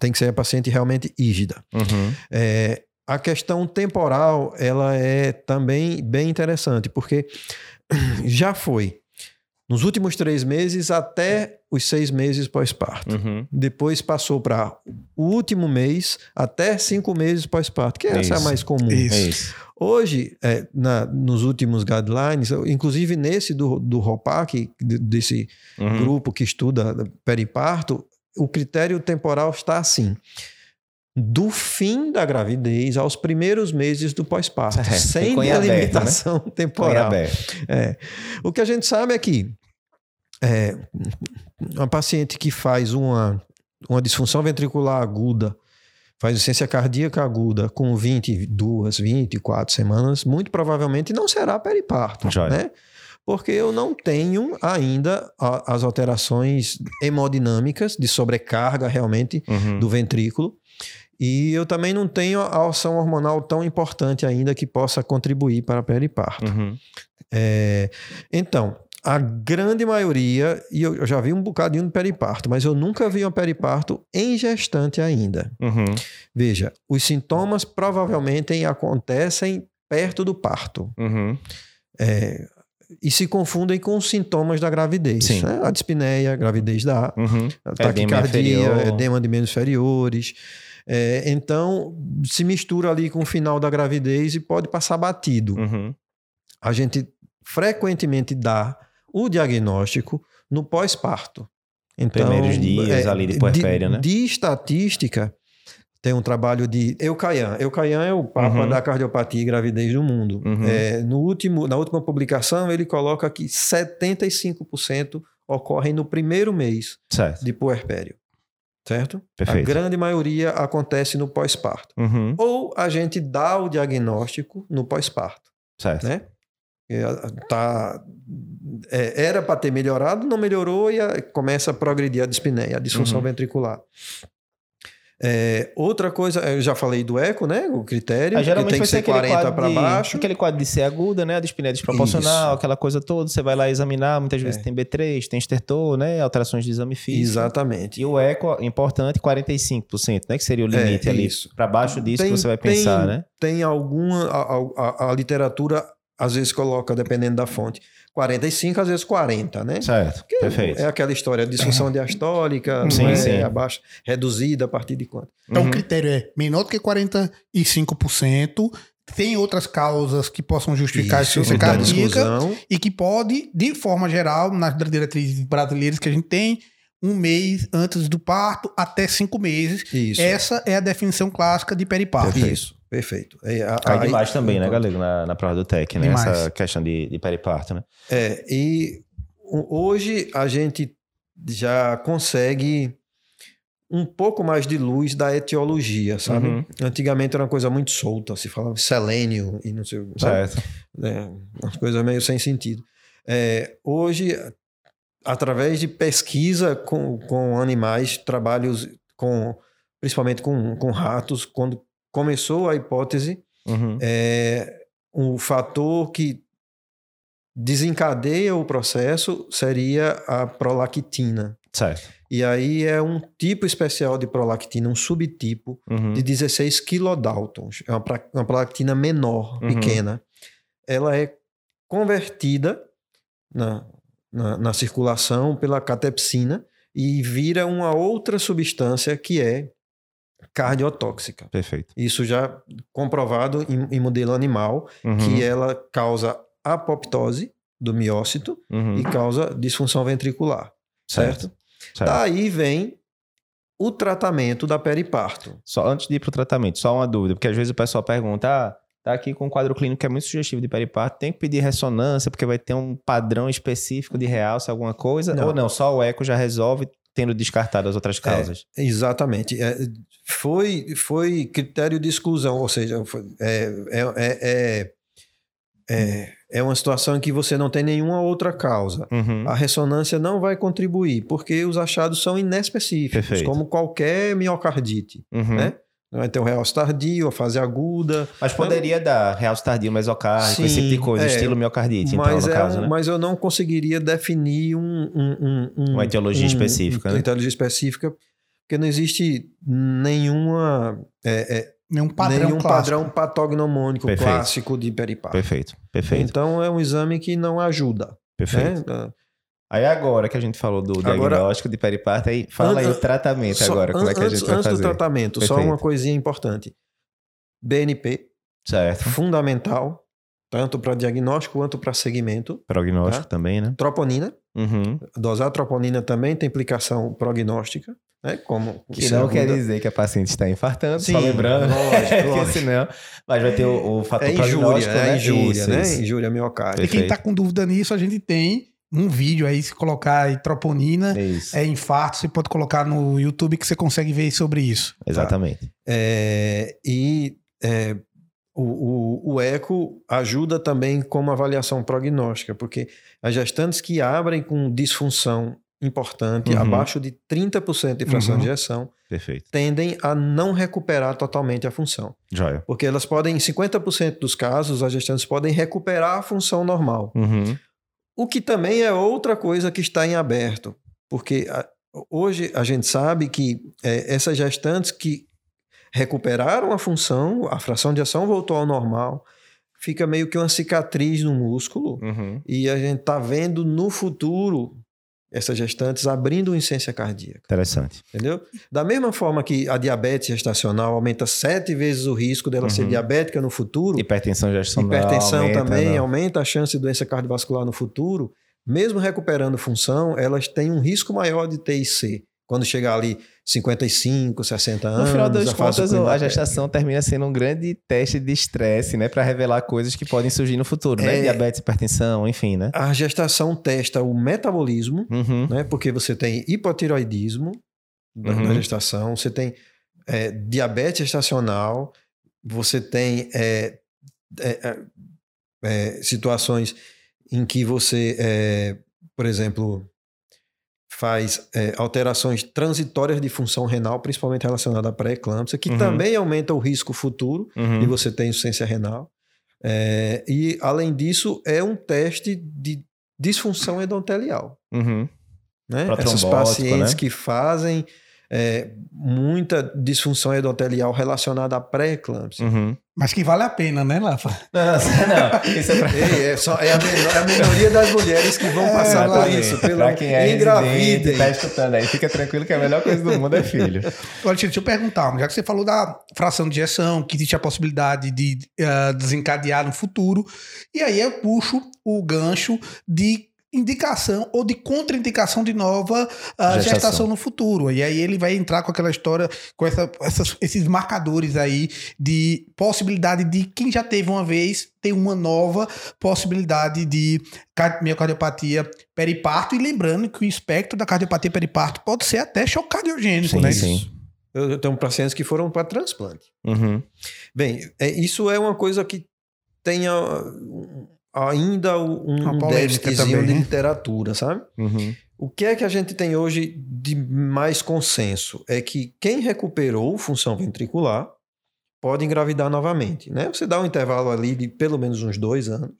tem que ser a paciente realmente ígida. Uhum. É, a questão temporal, ela é também bem interessante, porque já foi nos últimos três meses até os seis meses pós-parto. Uhum. Depois passou para o último mês até cinco meses pós-parto, que essa é a mais comum. Isso. É isso. Hoje, é, na- nos últimos guidelines, inclusive nesse do, do ROPAC, de- desse Uhum. grupo que estuda periparto, o critério temporal está assim. Do fim da gravidez aos primeiros meses do pós-parto, É, sem em aberto, né? delimitação temporal. É. O que a gente sabe é que é, uma paciente que faz uma, uma disfunção ventricular aguda, faz essência cardíaca aguda com 22, 24 semanas, muito provavelmente não será periparto, Joia. né? Porque eu não tenho ainda a- as alterações hemodinâmicas de sobrecarga realmente Uhum. do ventrículo. E eu também não tenho a ação hormonal tão importante ainda que possa contribuir para periparto. Uhum. É, então, a grande maioria, e eu eu já vi um bocadinho de periparto, mas eu nunca vi um periparto em gestante ainda. Uhum. Veja, os sintomas provavelmente acontecem perto do parto Uhum. é, e se confundem com os sintomas da gravidez. Sim. Né? A dispneia, a gravidez da Uhum. taquicardia, inferior. edema de membros inferiores. É, então, se mistura ali com o final da gravidez e pode passar batido Uhum. a gente frequentemente dá o diagnóstico no pós-parto. Então, Primeiros dias ali de puerpério, né? De estatística, tem um trabalho de Eucayan. Eucayan é o papa Uhum. da cardiopatia e gravidez do mundo. Uhum. É, no último, na última publicação, ele coloca que 75% ocorrem no primeiro mês Certo. de puerpério. Certo? Perfeito. A grande maioria acontece no pós-parto. Uhum. Ou a gente dá o diagnóstico no pós-parto Certo. né? É, Tá, é, era para ter melhorado, não melhorou e a- começa a progredir a dispneia, a disfunção Uhum. ventricular. É, outra coisa, eu já falei do eco, né? O critério, Aí, que tem que ser ser aquele 40 quadro, para baixo. aquele quadro de ser aguda, né? A dispneia desproporcional, Isso. aquela coisa toda. Você vai lá examinar, muitas vezes É. tem B3, tem estertor, né? Alterações de exame físico. Exatamente. E o eco, importante, 45%, né? Que seria o É, limite ali. isso. Para baixo disso Tem- que você vai tem- pensar, né? Tem alguma. A, a- a literatura às vezes coloca, dependendo da fonte, 45, às vezes 40, né? Certo. Que Perfeito. É aquela história, disfunção diastólica, não Sim, é sim. abaixo, reduzida a partir de quanto? Então Uhum. o critério é menor do que 45%. Tem outras causas que possam justificar a Isso, insuficiência da cardíaca e que pode, de forma geral, nas diretrizes brasileiras que a gente tem, um mês antes do parto até cinco meses. Isso. Essa é a definição clássica de periparto. Perfeito. Isso, perfeito. É, a- Cai aí- demais também, né, enquanto- galera? Na, na prova do TEC, né? Demais. Essa questão de, de periparto, né? É, e o- hoje a gente já consegue um pouco mais de luz da etiologia, sabe? Uhum. Antigamente era uma coisa muito solta, se falava selênio e não sei, sabe? Certo. É, umas coisas meio sem sentido. É, hoje, através de pesquisa com, com animais, trabalhos com, principalmente com, com ratos, quando começou a hipótese, Uhum. é, o fator que desencadeia o processo seria a prolactina. Certo. E aí é um tipo especial de prolactina, um subtipo Uhum. de 16 kilodaltons. É uma, uma prolactina menor, Uhum. pequena. Ela é convertida na, na, na circulação pela catepsina e vira uma outra substância que é cardiotóxica. Perfeito. Isso já comprovado em, em modelo animal, Uhum. que ela causa apoptose do miócito Uhum. e causa disfunção ventricular, certo? Certo. Daí vem o tratamento da periparto. Só antes de ir pro tratamento, só uma dúvida, porque às vezes o pessoal pergunta: ah, tá aqui com um quadro clínico que é muito sugestivo de periparto, tem que pedir ressonância porque vai ter um padrão específico de realce, alguma coisa? Não. Ou não, só o eco já resolve tendo descartado as outras causas? Exatamente. É, foi, foi critério de exclusão, ou seja, foi- é, é, é, é, é, é uma situação em que você não tem nenhuma outra causa. Uhum. A ressonância não vai contribuir, porque os achados são inespecíficos, Perfeito. como qualquer miocardite. Uhum. né? Vai ter um realce tardio, a fase aguda. Mas poderia dar realce tardio mesocárdico, esse tipo de coisa, é, estilo miocardite, então, mas, no é caso, né? mas eu não conseguiria definir um, um, um- um- Uma etiologia específica, Uma né? etiologia específica, porque não existe nenhuma, é, é, Nenhum padrão nenhum clássico. padrão patognomônico Perfeito. clássico de periparto. Perfeito, perfeito, Então é um exame que não ajuda. perfeito. Né? Aí agora que a gente falou do Agora- diagnóstico de periparto, aí fala aí o An- tratamento Só- agora, como é que a antes, gente vai antes fazer. do tratamento, só Perfeito. uma coisinha importante. BNP, Certo. fundamental, tanto para diagnóstico quanto para segmento. Prognóstico Tá. também, né? Troponina, Uhum. dosar troponina também tem implicação prognóstica, né? Como Que não quer dizer que a paciente está infartando, Sim, só lembrando. lógico, lógico. senão, mas vai ter o, o fator É injúria, prognóstico, é né? injúria, Isso, né? isso. Injúria miocárdia. E quem Perfeito. tá com dúvida nisso, a gente tem um vídeo aí, se colocar troponina, Isso. é infarto, você pode colocar no YouTube que você consegue ver sobre isso. Exatamente. É, e é, o, o, o eco ajuda também como avaliação prognóstica, porque as gestantes que abrem com disfunção importante, Uhum. abaixo de 30% de fração Uhum. de ejeção, Perfeito. tendem a não recuperar totalmente a função. Joia. Porque elas podem, em 50% dos casos, as gestantes podem recuperar a função normal. Uhum. O que também é outra coisa que está em aberto, porque a- hoje a gente sabe que é, essas gestantes que recuperaram a função, a fração de ação voltou ao normal, fica meio que uma cicatriz no músculo, Uhum. e a gente está vendo no futuro essas gestantes abrindo insuficiência cardíaca, Interessante. entendeu? Da mesma forma que a diabetes gestacional aumenta sete vezes o risco dela ser Uhum. diabética no futuro, Hipertensão gestacional. Hipertensão aumenta, também não. aumenta a chance de doença cardiovascular no futuro. Mesmo recuperando função, elas têm um risco maior de TIC. Quando chegar ali 55, 60 anos. No final das contas, a gestação termina sendo um grande teste de estresse, né? Para revelar coisas que podem surgir no futuro, né? É. Diabetes, hipertensão, enfim, né? A gestação testa o metabolismo, Uhum. né? Porque você tem hipotiroidismo na, Uhum. gestação, você tem é, diabetes gestacional, você tem é, é, é, é, situações em que você, é, por exemplo, faz é, alterações transitórias de função renal, principalmente relacionada à pré-eclâmpsia, que Uhum. também aumenta o risco futuro Uhum. de você ter insuficiência renal. É, e, além disso, é um teste de disfunção endotelial Uhum. né? Essas pacientes né? que fazem é, muita disfunção endotelial relacionada à pré-eclâmpsia. Uhum. Mas que vale a pena, né, Lafa? Não, não, isso é pra... Ei, é, só, é, a menor- é a minoria das mulheres que vão É, passar por isso. Pelo pra quem é engravidem. residente, tá escutando aí, fica tranquilo que a melhor coisa do mundo é filho. Tito, deixa eu perguntar, já que você falou da fração de injeção, que existe a possibilidade de eh, desencadear no futuro, e aí eu puxo o gancho de indicação ou de contraindicação de nova ah, Gestação. gestação. no futuro. E aí ele vai entrar com aquela história, com essa- essas- esses marcadores aí de possibilidade de quem já teve uma vez ter uma nova possibilidade de car- miocardiopatia periparto. E lembrando que o espectro da cardiopatia periparto pode ser até choque cardiogênico, Sim, né? sim. Eu, tenho pacientes que foram para transplante. Uhum. Bem, é, isso é uma coisa que tem a- ainda um, Uma um déficitzinho de né? literatura, sabe? Uhum. O que é que a gente tem hoje de mais consenso? É que quem recuperou função ventricular pode engravidar novamente, né? Você dá um intervalo ali de pelo menos uns dois anos,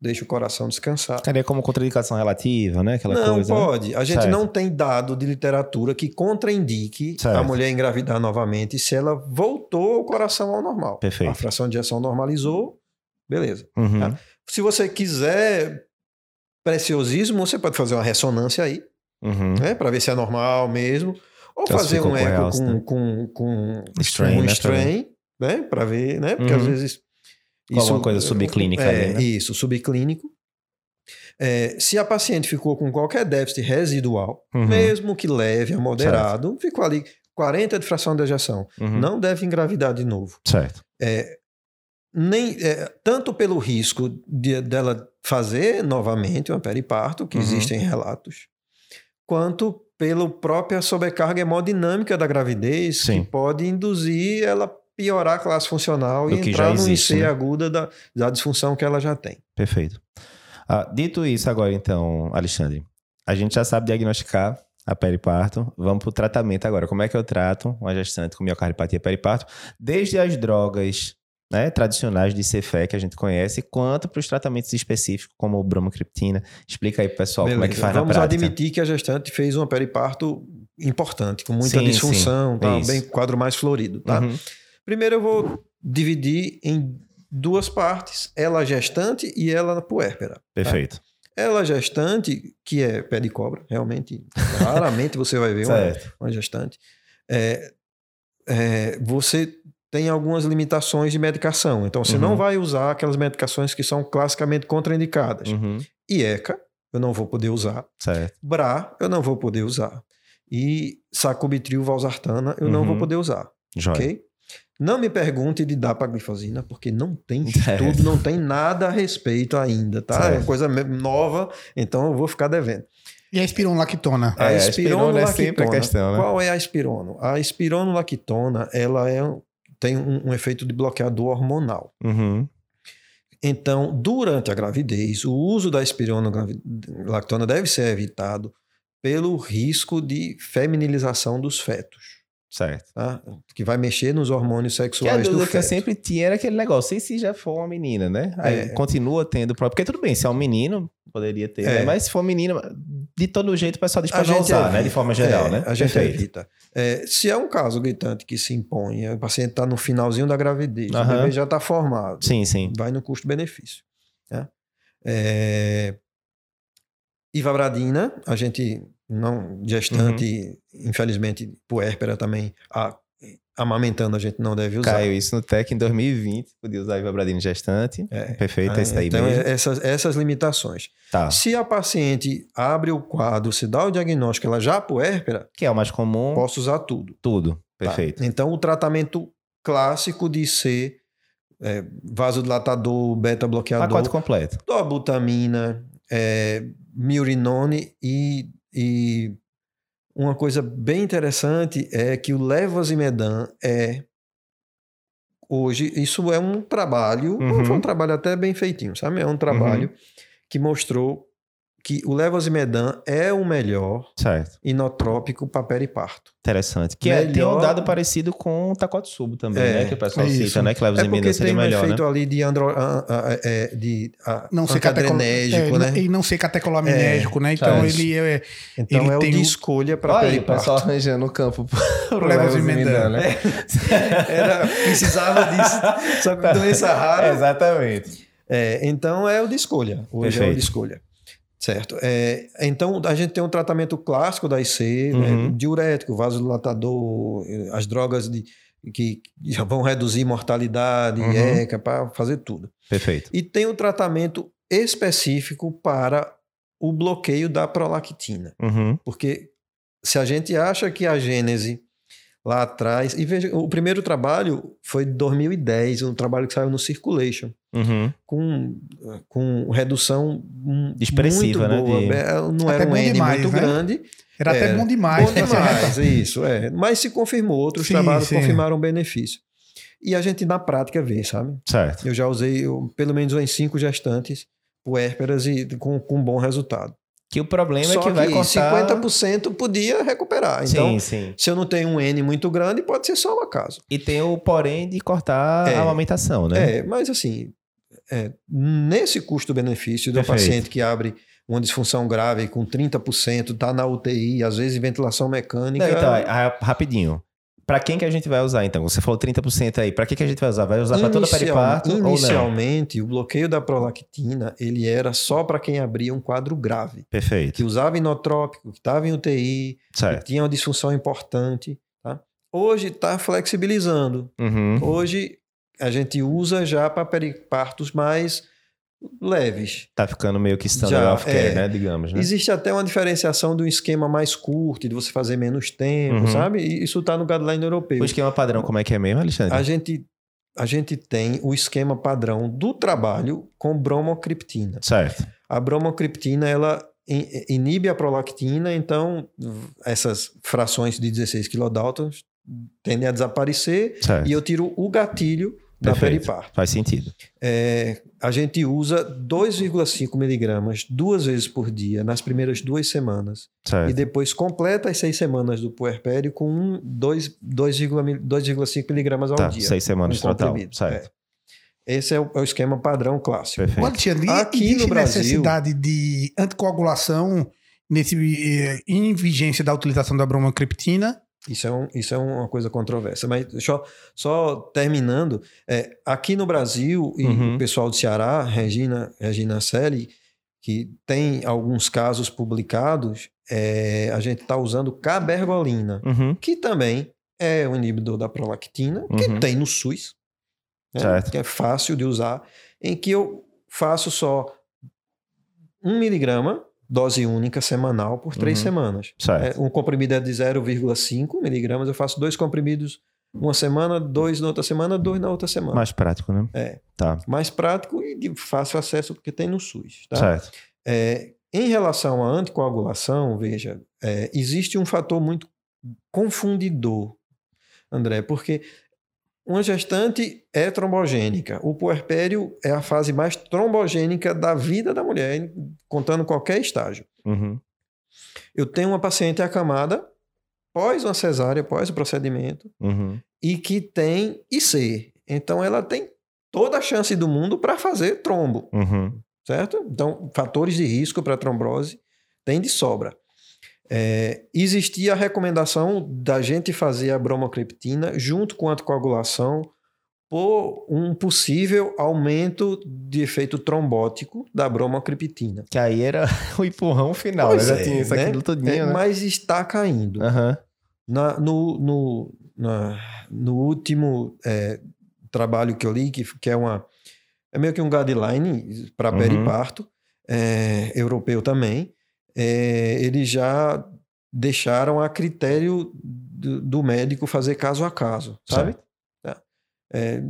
deixa o coração descansar. Seria como contraindicação relativa, né? Aquela não coisa. né? pode. A gente Certo. não tem dado de literatura que contraindique Certo. a mulher engravidar novamente se ela voltou o coração ao normal. Perfeito. A fração de ejeção normalizou, beleza. Uhum. Tá. Se você quiser preciosismo, você pode fazer uma ressonância aí, Uhum. né, para ver se é normal mesmo, ou fazer Classificou um com eco realce, com, né? com, com Strain, um né, pra strain, né, para ver, né, porque Uhum. às vezes Com alguma coisa subclínica é, ali, né? Isso, subclínico. É, se a paciente ficou com qualquer déficit residual, Uhum. mesmo que leve a moderado, ficou ali 40 de fração de ejeção, Uhum. não deve engravidar de novo. Certo. Nem, é, tanto pelo risco de, dela fazer novamente uma periparto, que Uhum. existem relatos, quanto pela própria sobrecarga hemodinâmica da gravidez, Sim. que pode induzir ela piorar a classe funcional Do e entrar já no existe, IC né? aguda da, da disfunção que ela já tem. Perfeito. Ah, dito isso agora, então, Alexandre, a gente já sabe diagnosticar a periparto. Vamos para o tratamento agora. Como é que eu trato uma gestante com miocardiopatia periparto? Desde as drogas né, tradicionais de CFE que a gente conhece, quanto para os tratamentos específicos, como bromocriptina. Explica aí pessoal como é que Beleza. faz Vamos na prática. admitir que a gestante fez uma periparto importante, com muita Sim, disfunção, sim. tá? Bem quadro mais florido. Tá? Uhum. Primeiro eu vou dividir em duas partes, ela gestante e ela puérpera. Perfeito. Ela gestante, que é pé de cobra, realmente, raramente você vai ver uma, uma gestante, é, é, você tem algumas limitações de medicação. Então, você não Uhum. vai usar aquelas medicações que são classicamente contraindicadas. Uhum. IECA, eu não vou poder usar. Certo. BRA, eu não vou poder usar. E sacubitril valsartana, eu não Uhum. vou poder usar. Joia. Ok? Não me pergunte de dapaglifosina, porque não tem Certo. estudo, não tem nada a respeito ainda, tá? É Certo. uma coisa nova, então eu vou ficar devendo. E a espironolactona? É, a espirona é sempre a espironolactona. questão, né? Qual é a espirono? A espironolactona, ela é, tem um, um efeito de bloqueador hormonal. Uhum. Então, durante a gravidez, o uso da espironolactona deve ser evitado pelo risco de feminilização dos fetos, Certo. tá? Que vai mexer nos hormônios Que a sexuais do dúvida que eu feto. sempre tinha era aquele negócio, e se já for uma menina, né? Aí É. continua tendo próprio. Porque tudo bem, se é um menino, poderia ter, É. né? Mas se for menino, de todo jeito o pessoal diz pra A não gente usar, né? evita. De forma geral, É, né? A gente Perfeito. evita. É, se é um caso gritante que se impõe, o paciente está no finalzinho da gravidez, o Aham. bebê já está formado, Sim, sim. vai no custo-benefício. Né? É, Ivabradina, a gente não, gestante, infelizmente, puérpera também, a, amamentando a gente não deve usar. Caiu isso no TEC em 2020. Podia usar Ivabradina gestante. É. Perfeito, esse daí então, mesmo. é- essas, essas limitações. Tá. Se a paciente abre o quadro, se dá o diagnóstico, ela já puérpera, Que é o mais comum. posso usar tudo. Tudo. Tá? Perfeito. Então, o tratamento clássico de ser é, vasodilatador, beta-bloqueador, Pacote completo. dobutamina, é, miurinone e, e uma coisa bem interessante é que o levosimedan é hoje isso é um trabalho, Uhum. foi um trabalho até bem feitinho, sabe? É um trabalho que mostrou que o levosimedan é o melhor Certo. inotrópico para periparto. Interessante. Que é, tem um Melhor- dado parecido com o Takotsubo também, É, né? Que o pessoal isso. cita, né? Que É porque emendas seria tem um melhor, né? efeito ali de, andro, a- a- é, de a, Não ser catecol... é, né? E não ser catecolaminérgico, né? Então isso. ele é. Então ele é o tem de escolha para Olha aí, o periparto. pessoal arranjando o campo pro Levosimendan. né? Era, precisava disso. Só que doença rara. Exatamente. É, então é o de escolha. Hoje é o Perfeito. de escolha. Certo. É, então a gente tem um tratamento clássico da IC, Uhum. né, diurético, vasodilatador, as drogas de, que vão reduzir mortalidade, Uhum. ECA, para fazer tudo. Perfeito. E tem o tratamento específico para o bloqueio da prolactina. Uhum. Porque se a gente acha que a gênese lá atrás. E veja, o primeiro trabalho foi de 2010, um trabalho que saiu no Circulation, Uhum. com, com redução Expressiva, muito né, boa. de- É, Não Até era um N demais, muito né? grande. Era até É, bom demais. Bom ser demais, isso, é. Mas se confirmou, outros Sim, trabalhos sim. confirmaram benefício. E a gente na prática vê, sabe? Certo. Eu já usei eu, pelo menos umas cinco gestantes puérperas e com, com bom resultado. Que o problema Só é que vai que cortar... 50% podia recuperar. Então, Sim, sim. se eu não tenho um N muito grande, pode ser só um acaso. E tem o porém de cortar É. a amamentação, né? É, mas assim, é, nesse custo-benefício do paciente que abre uma disfunção grave com 30%, está na UTI, às vezes em ventilação mecânica. Não, então, ah, rapidinho. Pra quem que a gente vai usar, então? Você falou 30% aí. Pra que, que a gente vai usar? Vai usar pra toda a periparto ou não? Inicialmente, o bloqueio da prolactina, ele era só para quem abria um quadro grave, Perfeito. que usava inotrópico, que estava em UTI, que Certo. tinha uma disfunção importante. Tá? Hoje está flexibilizando. Uhum. Hoje a gente usa já para peripartos mais leves. Tá ficando meio que standard of care, é. né? Digamos, né? Existe até uma diferenciação do esquema mais curto, de você fazer menos tempo, Uhum. sabe? E isso está no guideline europeu. O esquema padrão, como é que é mesmo, Alexandre? A gente, a gente tem o esquema padrão do trabalho com bromocriptina. Certo. A bromocriptina, ela in- inibe a prolactina, então essas frações de 16 kilodaltons tendem a desaparecer Certo. e eu tiro o gatilho da periparto. Faz sentido. É, a gente usa 2,5 miligramas duas vezes por dia nas primeiras duas semanas. Certo. E depois completa as seis semanas do puerpério com um, dois- 2,5 2,5 miligramas ao Tá, dia. seis semanas um total. Certo. É. Esse é o, é o esquema padrão clássico. Perfeito. Alexandre, e Aqui existe no Brasil- necessidade de anticoagulação nesse, eh, em vigência da utilização da bromocriptina? Isso é, um- isso é uma coisa controversa. Mas só, só terminando, é, aqui no Brasil, e Uhum. o pessoal do Ceará, Regina, Regina Selle, que tem alguns casos publicados, é, a gente está usando cabergolina, Uhum. que também é um inibidor da prolactina, Uhum. que tem no SUS, né, que é fácil de usar, em que eu faço só um miligrama, dose única semanal, por três Uhum. semanas. Certo. É, um comprimido é de 0,5 miligramas, eu faço dois comprimidos uma semana, dois na outra semana, dois na outra semana. Mais prático, né? É. Tá. Mais prático e de fácil acesso porque tem no SUS. Tá? Certo. É, em relação à anticoagulação, veja, é, existe um fator muito confundidor, André, porque uma gestante é trombogênica. O puerpério é a fase mais trombogênica da vida da mulher, contando qualquer estágio. Uhum. Eu tenho uma paciente acamada pós uma cesárea, pós o procedimento, Uhum. e que tem IC. Então ela tem toda a chance do mundo para fazer trombo, Uhum. certo? Então, fatores de risco para trombose tem de sobra. É, existia a recomendação da gente fazer a bromocriptina junto com a anticoagulação por um possível aumento de efeito trombótico da bromocriptina. Que aí era o empurrão final, Pois né? Já é, tinha isso né? aquilo tudinho, É, né? Mas está caindo. Aham. Na- no, no, na- no último é, trabalho que eu li, que, que é uma é meio que um guideline para Uhum. periparto, é, europeu também, é, eles já deixaram a critério do, do médico fazer caso a caso, sabe? Tá. É,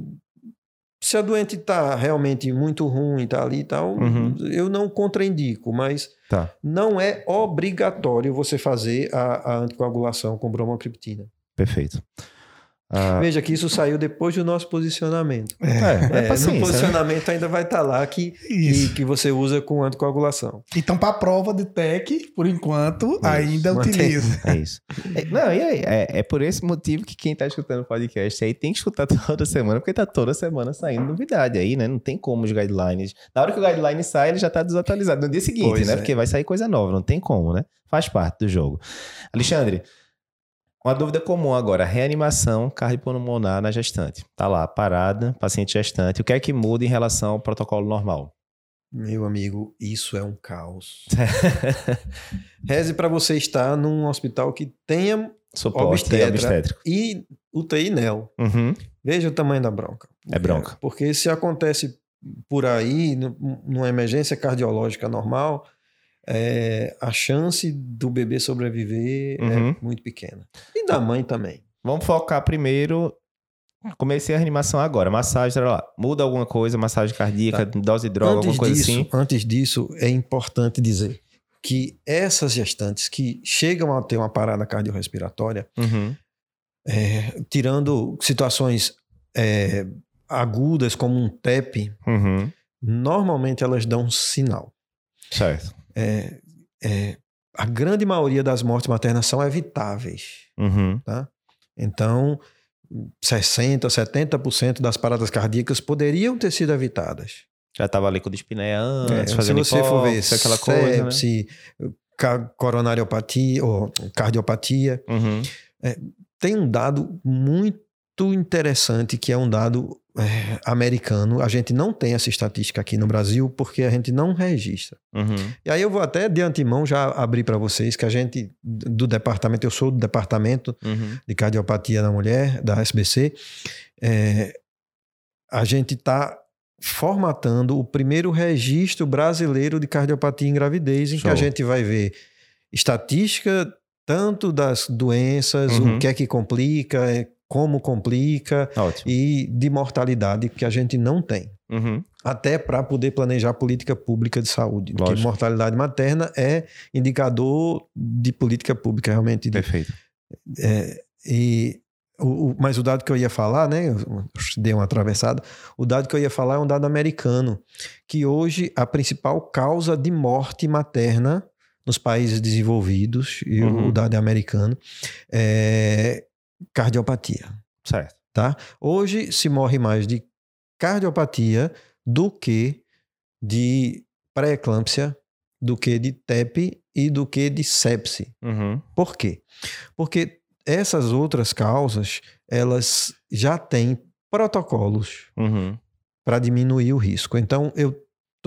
se a doente está realmente muito ruim, está ali e tal, Uhum. eu não contraindico, mas Tá. não é obrigatório você fazer a, a anticoagulação com bromocriptina. Perfeito. Ah, Veja que isso saiu depois do nosso posicionamento. é, é, É, no paciência, né? posicionamento ainda vai estar lá que, Isso. que, que você usa com anticoagulação. Então, para a prova de TEC, por enquanto, ainda mantém. utiliza. É isso. É, não, e aí, é, é por esse motivo que quem tá escutando o podcast aí tem que escutar toda semana, porque tá toda semana saindo novidade aí, né? Não tem como os guidelines. Na hora que o guideline sai, ele já tá desatualizado no dia seguinte, Pois né? é. Porque vai sair coisa nova, não tem como, né? Faz parte do jogo. Alexandre, uma dúvida comum agora: reanimação cardiopulmonar na gestante. Tá lá, parada, paciente gestante. O que é que muda em relação ao protocolo normal? Meu amigo, isso é um caos. Reze para você estar num hospital que tenha Suporte Obstetra. obstétrico. e UTI NEL. Uhum. Veja o tamanho da bronca. É bronca. Porque se acontece por aí, nu- numa emergência cardiológica normal, é, a chance do bebê sobreviver Uhum. é muito pequena. E da mãe também. Vamos focar primeiro. Comecei a reanimação agora. Massagem, sei lá, muda alguma coisa, massagem cardíaca, dose de droga, alguma coisa disso, assim. antes disso, é importante dizer que essas gestantes que chegam a ter uma parada cardiorrespiratória, Uhum. é, tirando situações é, agudas como um TEP, Uhum. normalmente elas dão um sinal. Certo. É, é, a grande maioria das mortes maternas são evitáveis. Uhum. Então, 60%, 70% das paradas cardíacas poderiam ter sido evitadas. Já tava líquido espinea antes, É, se fazendo você for ver hipóxia, aquela coisa, né? sepse, ca- coronariopatia ou cardiopatia, Uhum. tem um dado muito interessante que é um dado é, americano. A gente não tem essa estatística aqui no Brasil porque a gente não registra. Uhum. E aí eu vou até de antemão já abrir para vocês que a gente do departamento, eu sou do departamento Uhum. de cardiopatia na mulher, da SBC, é, a gente está formatando o primeiro registro brasileiro de cardiopatia em gravidez, em Show. que a gente vai ver estatística tanto das doenças, Uhum. o que é que complica, é, como complica, Ótimo. e de mortalidade que a gente não tem. Uhum. Até para poder planejar política pública de saúde. Porque Lógico. mortalidade materna é indicador de política pública, realmente, de Perfeito. é, e o, o- mas o dado que eu ia falar, né? Dei uma atravessada. O dado que eu ia falar é um dado americano, que hoje a principal causa de morte materna nos países desenvolvidos, e o- Uhum. o dado é americano, é cardiopatia. Certo. Tá? Hoje se morre mais de cardiopatia do que de pré-eclâmpsia, do que de TEP e do que de sepse. Uhum. Por quê? Porque essas outras causas, elas já têm protocolos Uhum. para diminuir o risco. Então, eu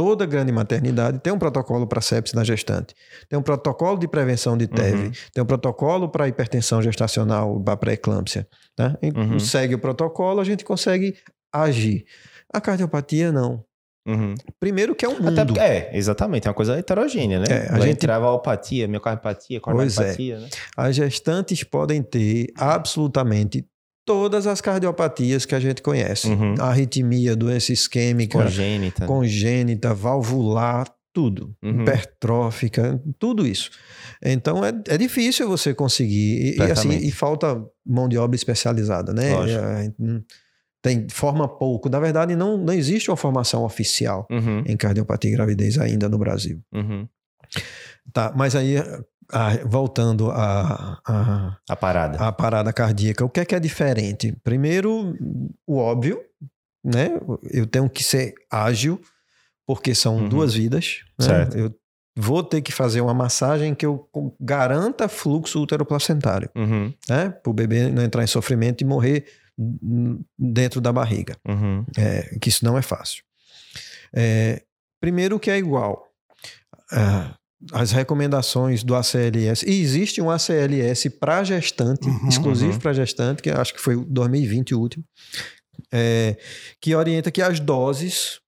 toda grande maternidade tem um protocolo para sepsis na gestante, tem um protocolo de prevenção de TEV, Uhum. tem um protocolo para hipertensão gestacional, para pré-eclâmpsia. Tá? Uhum. Segue o protocolo, a gente consegue agir. A cardiopatia, não. Uhum. Primeiro que é um mundo. Até porque, é, exatamente, é uma coisa heterogênea, né? É, a Vai gente- entrar valpatia, miocardiopatia, é. cardiopatia, né? As gestantes podem ter absolutamente todas as cardiopatias que a gente conhece. Uhum. Arritmia, doença isquêmica, Congênita. congênita, valvular, tudo. Uhum. Hipertrófica, tudo isso. Então é, é difícil você conseguir. E- E, assim, e falta mão de obra especializada, né? Lógico. É, Tem, forma pouco. Na verdade, não, não existe uma formação oficial Uhum, em cardiopatia e gravidez ainda no Brasil. uhum. Tá, mas aí, ah, voltando à a, A parada. a parada cardíaca, o que é que é diferente? Primeiro, o óbvio, né? Eu tenho que ser ágil, porque são Uhum. duas vidas. né? Certo. Eu vou ter que fazer uma massagem que eu garanta fluxo uteroplacentário, Uhum, né? Para o bebê não entrar em sofrimento e morrer dentro da barriga. uhum. É, que isso não é fácil. É, primeiro que é igual. Ah, as recomendações do ACLS. E existe um ACLS para gestante, Uhum. exclusivo Uhum. para gestante, que acho que foi o 2020 o último, é, que orienta que as doses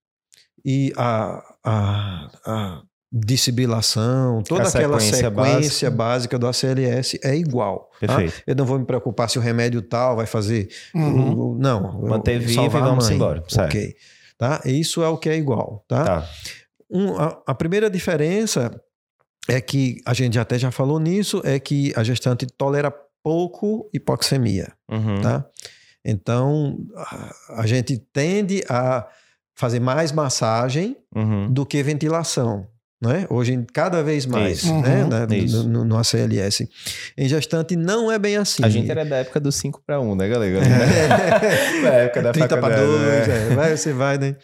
e a, a, a dissibilação, toda A aquela sequência sequência básica. básica do ACLS é igual. tá? Perfeito. Eu não vou me preocupar se o remédio tal vai fazer Uhum. o- não. Manter vivo e vamos embora, certo. Ok. Tá? Isso é o que é igual. Tá? Tá. Um, a, a primeira diferença é que, a gente até já falou nisso, é que a gestante tolera pouco hipoxemia. Uhum. Tá? Então, a, gente tende a fazer mais massagem Uhum. do que ventilação. Né? Hoje, cada vez mais, Isso. né? Uhum. Isso. No, no ACLS. Em gestante não é bem assim. A gente era da época do 5 para 1, né, galera? É. da época da 30 para faculdade, 2, né? é, vai, você vai, né?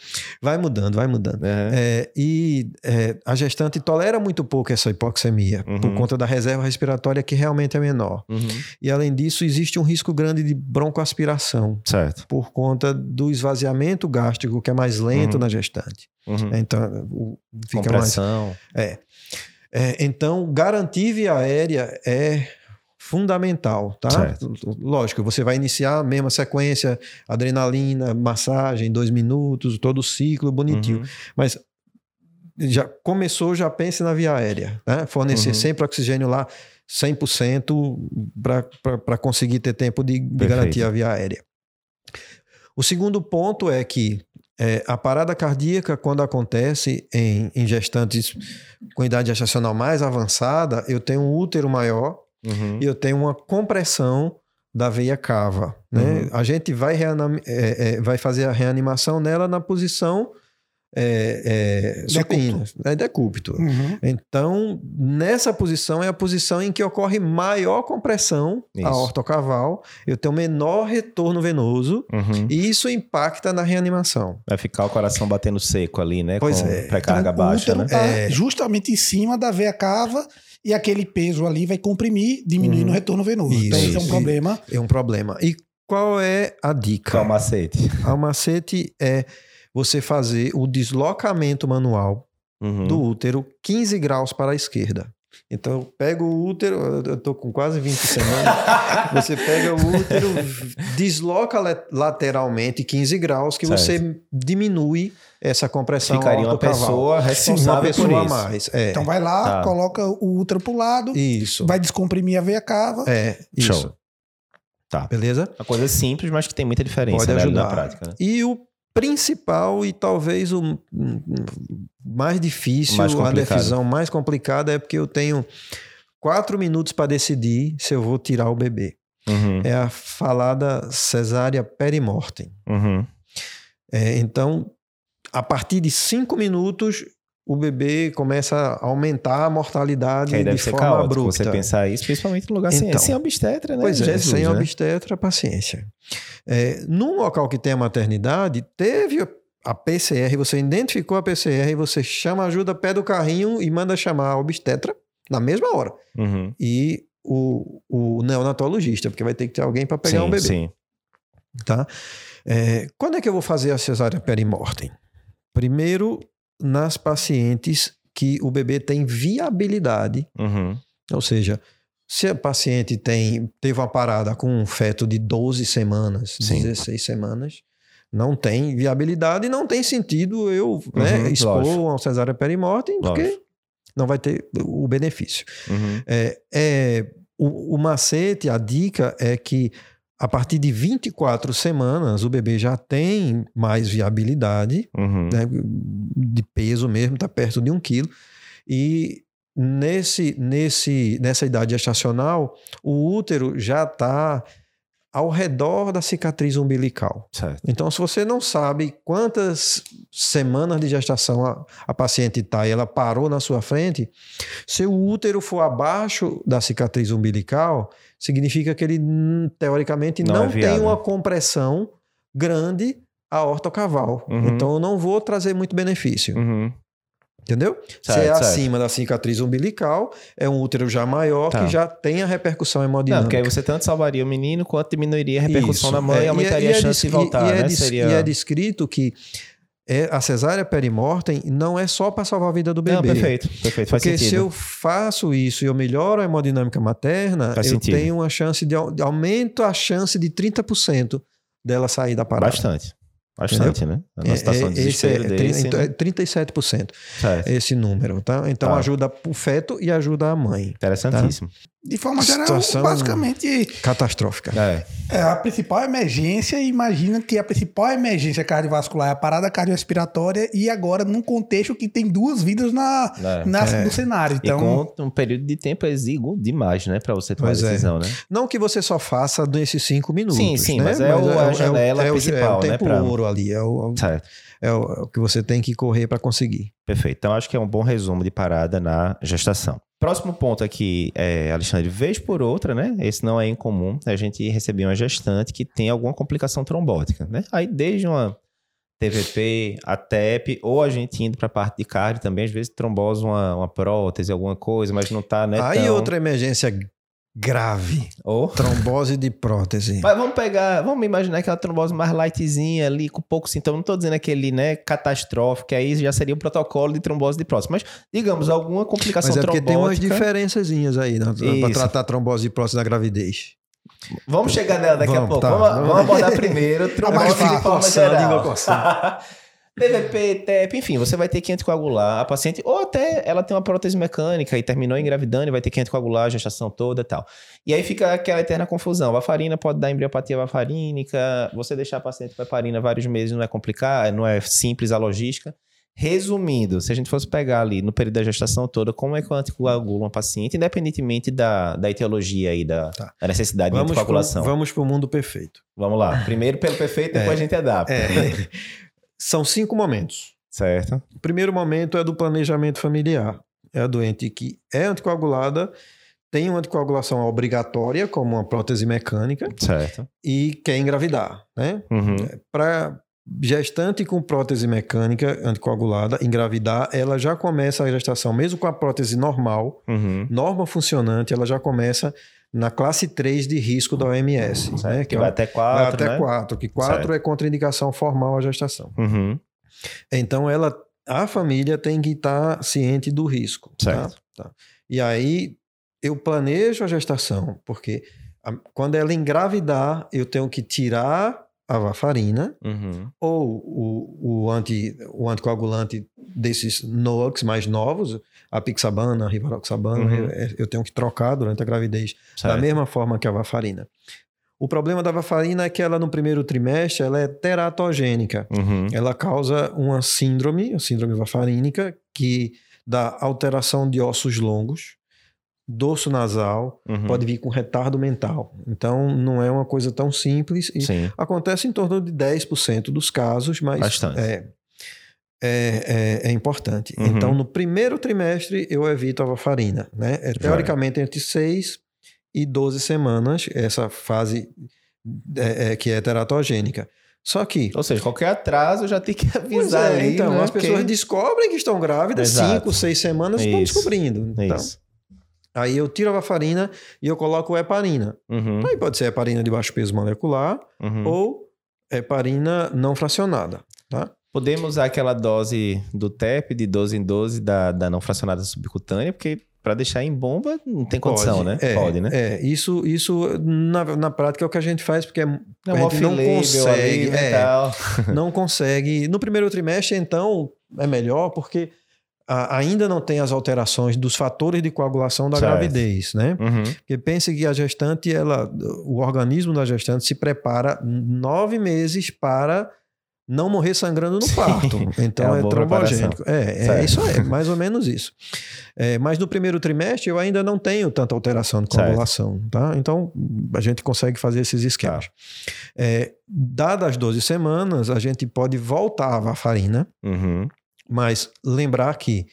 Vai mudando, vai mudando. Uhum. É, e é, a gestante tolera muito pouco essa hipoxemia, Uhum. por conta da reserva respiratória que realmente é menor. Uhum. E além disso, existe um risco grande de broncoaspiração, Certo. por conta do esvaziamento gástrico, que é mais lento Uhum. na gestante. Uhum. Então, o- fica mais. Compressão. É, então, garantir via aérea é fundamental, tá? Certo. Lógico, você vai iniciar a mesma sequência, adrenalina, massagem, dois minutos, todo o ciclo bonitinho. Uhum. Mas já começou, já pense na via aérea, né? Fornecer Uhum. sempre oxigênio lá 100% para conseguir ter tempo de, de garantir a via aérea. O segundo ponto é que é, a parada cardíaca, quando acontece em, em gestantes com idade gestacional mais avançada, eu tenho um útero maior Uhum. e eu tenho uma compressão da veia cava. Né? Uhum. A gente vai, é, é, vai fazer a reanimação nela na posição é, é, supina, é decúbito. Uhum. Então, nessa posição é a posição em que ocorre maior compressão Isso. aortocaval, eu tenho menor retorno venoso Uhum. e isso impacta na reanimação. Vai ficar o coração batendo seco ali, né? Pois com é. Pré-carga Então, o baixa, né? tá É. justamente em cima da veia cava e aquele peso ali vai comprimir, diminuindo Uhum. o retorno venoso. Isso, então, esse é um isso. problema. É um problema. E qual é a dica? Qual o macete? A macete é você fazer o deslocamento manual Uhum. do útero 15 graus para a esquerda. Então, eu pego o útero, eu tô com quase 20 semanas. você pega o útero, desloca la- lateralmente 15 graus, que Certo. você diminui essa compressão Ficaria uma pessoa uma responsável pessoa por a isso. mais. É. Então vai lá, Tá. coloca o útero pro lado, isso. vai descomprimir a veia cava. É, isso. Show. Tá. Beleza? Uma coisa simples, mas que tem muita diferença Pode né, ajudar. na prática. Né? E o principal e talvez o mais difícil, Mais a decisão mais complicada é porque eu tenho quatro minutos para decidir se eu vou tirar o bebê. Uhum. É a falada cesárea perimortem. Uhum. É, então, a partir de cinco minutos, o bebê começa a aumentar a mortalidade Que aí de deve ser forma caótico abrupta. você pensar isso, principalmente no lugar sem, Então. sem obstetra, né? Pois é, Jesus, sem né? obstetra, paciência. É, num local que tem a maternidade, teve a PCR, você identificou a PCR, você chama ajuda, pede o carrinho e manda chamar a obstetra na mesma hora. Uhum. E o, o neonatologista, porque vai ter que ter alguém para pegar sim, um bebê. Sim. Tá? É, quando é que eu vou fazer a cesárea perimortem? Primeiro, nas pacientes que o bebê tem viabilidade, Uhum. ou seja, se a paciente tem, teve uma parada com um feto de 12 semanas, Sim. 16 semanas, não tem viabilidade e não tem sentido eu né, Uhum, expor lógico. uma cesárea perimortem, porque Lógico. não vai ter o benefício. Uhum. É, é, o, o macete, a dica é que a partir de 24 semanas o bebê já tem mais viabilidade, Uhum. né, de peso mesmo, está perto de um quilo. E nesse, nesse, nessa idade gestacional, o útero já está ao redor da cicatriz umbilical. Certo. Então, se você não sabe quantas semanas de gestação a, a paciente está e ela parou na sua frente, se o útero for abaixo da cicatriz umbilical, significa que ele, hum, teoricamente, Não não, é tem uma compressão grande aortocaval. Uhum. Então, eu não vou trazer muito benefício. Uhum. Entendeu? Se Certo, é certo. acima da cicatriz umbilical, é um útero já maior Tá. que já tem a repercussão Não, hemodinâmica. porque aí você tanto salvaria o menino quanto diminuiria a repercussão Isso. na mãe É, e aumentaria é a chance de voltar, e é né? des- Seria... E é descrito que é, a cesárea perimortem não é só para salvar a vida do bebê. Não, perfeito, perfeito, faz Porque sentido. se eu faço isso e eu melhoro a hemodinâmica materna, Faz eu sentido. tenho uma chance de aumento a chance de 30% dela sair da parada. Bastante. Bastante, né? Na É, situação é, de esse é, desespero tri- desse, é 37% Certo. esse número, tá? Então Tá. ajuda o feto e ajuda a mãe. Interessantíssimo. De forma geral, Situação- basicamente, Catastrófica. É. é a principal emergência. Imagina que a principal emergência cardiovascular é a parada cardiorrespiratória e agora num contexto que tem duas vidas na, É. na- É. no cenário. Então, e com um período de tempo exíguo demais, né? Pra você tomar Pois a é. decisão, né? Não que você só faça nesses cinco minutos. Sim, sim, né? mas é o- a janela é o, principal, é o né, tempo pra- ouro ali. É o, Certo. é o, é o que você tem que correr para conseguir. Perfeito. Então, acho que é um bom resumo de parada na gestação. Próximo ponto aqui, é, Alexandre, vez por outra, né? Esse não é incomum. A gente receber uma gestante que tem alguma complicação trombótica, né? Aí, desde uma TVP, a TEP, ou a gente indo para a parte de cardio também, às vezes trombose uma, uma prótese, alguma coisa, mas não tá, né? Aí tão- outra emergência grave. Ou- Trombose de prótese. Mas vamos pegar, vamos imaginar aquela trombose mais lightzinha ali, com pouco sintoma. Não tô dizendo aquele, né, catastrófico, que aí já seria o protocolo de trombose de prótese. Mas, digamos, alguma complicação Mas é porque tem umas trombótica. diferençazinhas aí né, para tratar trombose de prótese na gravidez. Vamos chegar nela daqui a Vamos, pouco. tá. Vamos, vamos abordar primeiro trombose de forma geral. PVP, TEP, enfim, você vai ter que anticoagular a paciente, ou até ela tem uma prótese mecânica e terminou engravidando e vai ter que anticoagular a gestação toda e tal. E aí fica aquela eterna confusão. Varfarina pode dar embriopatia varfarínica, você deixar a paciente com heparina vários meses não é complicado, não é simples a logística. Resumindo, se a gente fosse pegar ali no período da gestação toda, como é que eu anticoagulo uma paciente, independentemente da, da etiologia aí, da, Tá. da necessidade de Vamos pro, anticoagulação? vamos pro mundo perfeito. Vamos lá. Primeiro pelo perfeito, depois a gente adapta. É, são cinco momentos. Certo. O primeiro momento é do planejamento familiar. É a doente que é anticoagulada, tem uma anticoagulação obrigatória, como uma prótese mecânica, Certo. e quer engravidar. Né? Uhum. Para gestante com prótese mecânica anticoagulada engravidar, ela já começa a gestação, mesmo com a prótese normal, Uhum. norma funcionante, ela já começa na classe 3 de risco da OMS. Né? Que é vai até vai quatro, até né? 4, que 4 Certo. é contraindicação formal à gestação. Uhum. Então, ela, a família tem que estar ciente do risco. tá? Certo. Tá. E aí, eu planejo a gestação, porque a- quando ela engravidar, eu tenho que tirar a varfarina Uhum. ou o, o, anti, o anticoagulante desses NOACs mais novos, a pixabana, a rivaroxabana, Uhum. eu, eu tenho que trocar durante a gravidez, da Certo. mesma forma que a varfarina. O problema da varfarina é que ela, no primeiro trimestre, ela é teratogênica. Uhum. Ela causa uma síndrome, a síndrome varfarínica, que dá alteração de ossos longos, dorso nasal, Uhum. pode vir com retardo mental. Então, não é uma coisa tão simples. E Sim. acontece em torno de 10% dos casos, mas Bastante. é, é, é, é importante. Uhum. Então, no primeiro trimestre, eu evito a varfarina. Né? É, teoricamente, entre 6 e 12 semanas, essa fase é, é, que é teratogênica. Só que Ou seja, qualquer atraso já tem que Pois avisar é, ali, então, né? as pessoas Porque- descobrem que estão grávidas, Exato. cinco, seis semanas, estão Isso. descobrindo. É Então, isso. aí eu tiro a varfarina e eu coloco heparina. Uhum. Aí pode ser heparina de baixo peso molecular Uhum. ou heparina não fracionada, tá? Podemos usar aquela dose do TEP de 12 em 12 da, da não fracionada subcutânea, porque para deixar em bomba não tem condição, Pode, né? É, Pode, né? É, isso, isso na, na prática é o que a gente faz, porque é, É a gente não consegue. ali, né, é, tal. não consegue. No primeiro trimestre, então, é melhor, porque a- ainda não tem as alterações dos fatores de coagulação da Certo. gravidez, né? Uhum. Porque pense que a gestante, ela, o organismo da gestante se prepara nove meses para não morrer sangrando no Sim, parto. Então é é, boa trombogênico. É, é isso aí, mais ou menos isso. É, mas no primeiro trimestre eu ainda não tenho tanta alteração de coagulação, tá? Então a gente consegue fazer esses esquemas. Tá. É, dadas as 12 semanas, a gente pode voltar à varfarina, Uhum. mas lembrar que,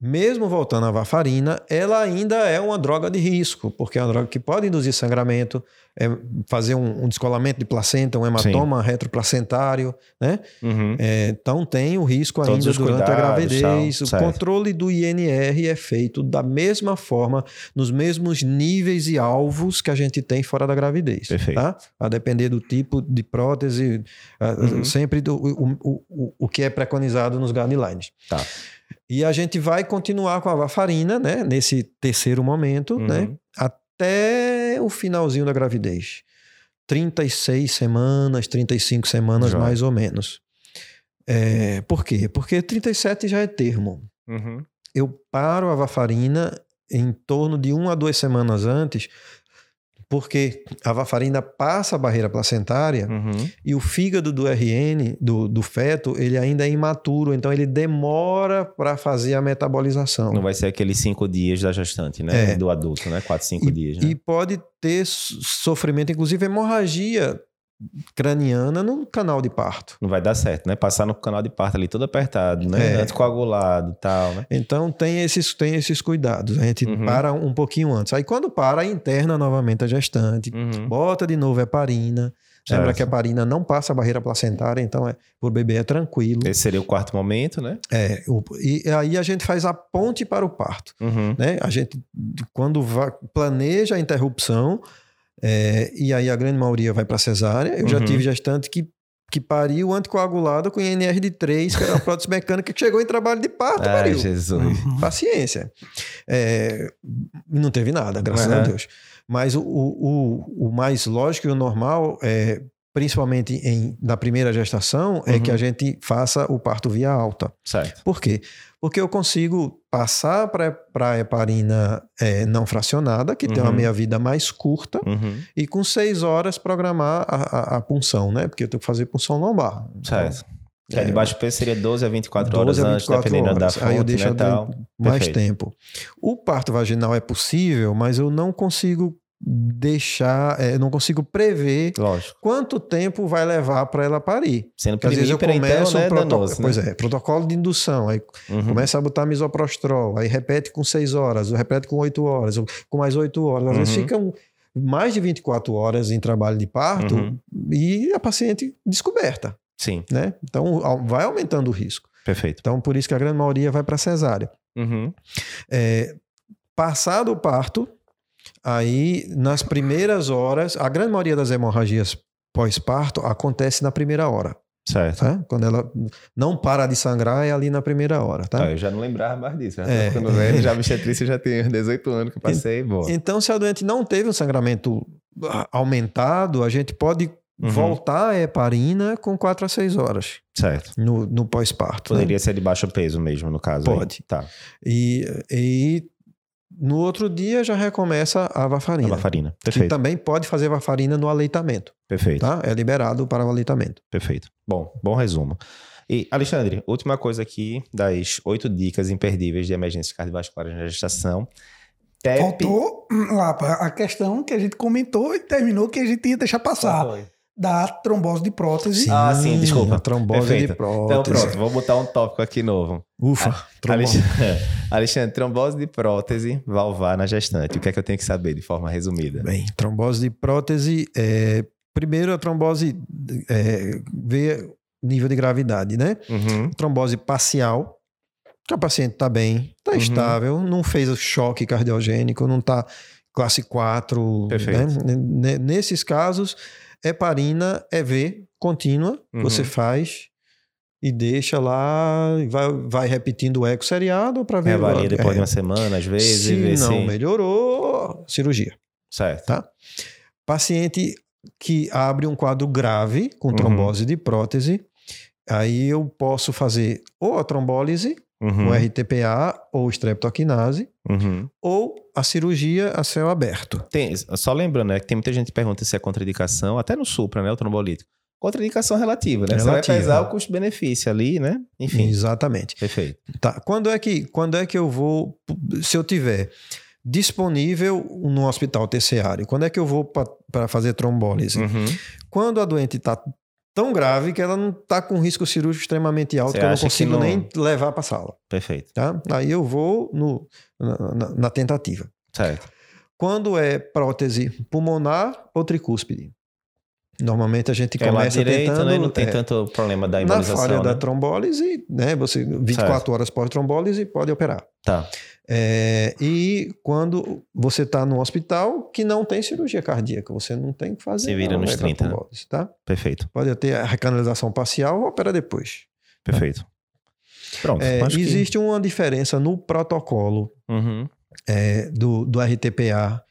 mesmo voltando à varfarina, ela ainda é uma droga de risco, porque é uma droga que pode induzir sangramento, é, fazer um, um descolamento de placenta, um hematoma retroplacentário, né? Uhum. É, então tem o risco Todos ainda durante a gravidez. tal, o certo. controle do INR é feito da mesma forma, nos mesmos níveis e alvos que a gente tem fora da gravidez. Perfeito. Tá? A depender do tipo de prótese, Uhum. sempre do, o, o, o, o que é preconizado nos guidelines. Tá. E a gente vai continuar com a varfarina, né? Nesse terceiro momento, Uhum. né? Até o finalzinho da gravidez. 36 semanas, 35 semanas, Joia. mais ou menos. É, por quê? Porque 37 já é termo. Uhum. Eu paro a varfarina em torno de uma a duas semanas antes, porque a varfarina passa a barreira placentária Uhum. e o fígado do RN, do, do feto, ele ainda é imaturo, então ele demora para fazer a metabolização. Não vai ser aqueles cinco dias da gestante, né? É. Do adulto, né? Quatro, cinco E, dias, né? e pode ter so- sofrimento, inclusive hemorragia craniana no canal de parto. Não vai dar certo, né? Passar no canal de parto ali todo apertado, né? É. Anticoagulado e tal, né? Então tem esses, tem esses cuidados. A gente Uhum. para um pouquinho antes. Aí quando para, interna novamente a gestante, Uhum. bota de novo heparina. Lembra Certo. que a heparina não passa a barreira placentária, então é, por bebê é tranquilo. Esse seria o quarto momento, né? É, o- e aí a gente faz a ponte para o parto. Uhum. né? A gente, quando planeja a interrupção, é, e aí a grande maioria vai para cesárea. Eu já Uhum. tive gestante que, que pariu anticoagulado com INR de 3, que era uma prótese mecânica que chegou em trabalho de parto, Ai, pariu. Jesus. Uhum. Paciência. É, não teve nada, graças a Aham. Deus. Mas o, o, o, o mais lógico e o normal, é, principalmente em, na primeira gestação, é Uhum. que a gente faça o parto via alta. Certo. Por quê? Porque eu consigo passar para a heparina é, não fracionada, que tem uma Uhum. meia-vida mais curta, Uhum. e com seis horas programar a, a, a punção, né? Porque eu tenho que fazer punção lombar. Certo. Que é, de baixo peso seria 12 a 24 12 horas a antes, 24 dependendo da horas. fonte, Aí eu deixo né, mais Perfeito. tempo. O parto vaginal é possível, mas eu não consigo deixar, é, não consigo prever Lógico. quanto tempo vai levar para ela parir. Sendo que às vezes eu começo né, um protocolo, danoso, né? pois é, protocolo de indução, aí Uhum. Começa a botar misoprostrol, aí repete com 6 horas, repete com 8 horas, com mais 8 horas. Às vezes Uhum. ficam mais de 24 horas em trabalho de parto Uhum. e a paciente descoberta, Sim, né? Então vai aumentando o risco. perfeito. Então por isso que a grande maioria vai para cesárea. Uhum. É, passado o parto, aí nas primeiras horas, a grande maioria das hemorragias pós-parto acontece na primeira hora, Certo. tá? Quando ela não para de sangrar é ali na primeira hora, tá? Ah, eu já não lembrava mais disso. Tô É. ficando velho, já obstetrícia já tem 18 anos que passei. Boa. Então, se a doente não teve um sangramento ah, aumentado, a gente pode Uhum. voltar a heparina com 4 a 6 horas Certo. no, no pós-parto. né? Poderia ser de baixo peso mesmo, no caso. aí. Pode. Tá. E, e no outro dia já recomeça a A varfarina. varfarina. Que Perfeito. também pode fazer varfarina no aleitamento, Perfeito. tá? É liberado para o aleitamento. Perfeito. Bom, bom resumo. E, Alexandre, última coisa aqui das oito dicas imperdíveis de emergências cardiovasculares na gestação. TEP. Faltou hum, lá pá, a questão que a gente comentou e terminou que a gente ia deixar passar. Qual foi? Da trombose de prótese. Ah, sim, desculpa. A trombose Perfeito. de Então, prótese. pronto, vou botar um tópico aqui novo. Ufa, trombose. Alexandre, Alexandre, trombose de prótese valvar na gestante. O que é que eu tenho que saber de forma resumida? Bem, trombose de prótese, é, primeiro a trombose é, vê nível de gravidade, né? Uhum. Trombose parcial, que a paciente está bem, está Uhum. estável, não fez o choque cardiogênico, não está classe 4. Perfeito. Né? Nesses casos, heparina EV contínua, Uhum. você faz e deixa lá, vai, vai repetindo o eco seriado para ver. Reavalia depois é, de uma semana, às vezes, se ver não se... melhorou, cirurgia. Certo. Tá? Paciente que abre um quadro grave com Uhum. trombose de prótese, aí eu posso fazer ou a trombólise, Uhum, o RTPA ou streptokinase, uhum. ou a cirurgia a céu aberto. Tem, só lembrando, né, que tem muita gente que pergunta se é contraindicação, até no Supra, né, o trombolítico. Contraindicação relativa, né? Você vai Relativa. pesar o custo-benefício ali, né? Enfim, Exatamente. perfeito. Tá. Quando é que quando é que eu vou se eu tiver disponível no hospital terciário, quando é que eu vou para fazer trombólise? Uhum. Quando a doente está tão grave que ela não está com risco cirúrgico extremamente alto, Você que eu não consigo não- nem levar para sala, Perfeito. tá? Aí eu vou no, na, na- na tentativa. Certo. Quando é prótese pulmonar ou tricúspide? Normalmente a gente é começa direito, tentando... né? Não tem é, tanto problema da na embolização, falha né? da trombólise, né? Você 24 Certo. horas pós-trombólise pode operar. Tá. É, e quando você está no hospital que não tem cirurgia cardíaca, você não tem que fazer. Se vira não, nos é pra 30, né? trombólise, tá? Perfeito. Pode ter a recanalização parcial opera depois. Perfeito. Pronto. É, acho que- existe uma diferença no protocolo Uhum. é, do, do RTPA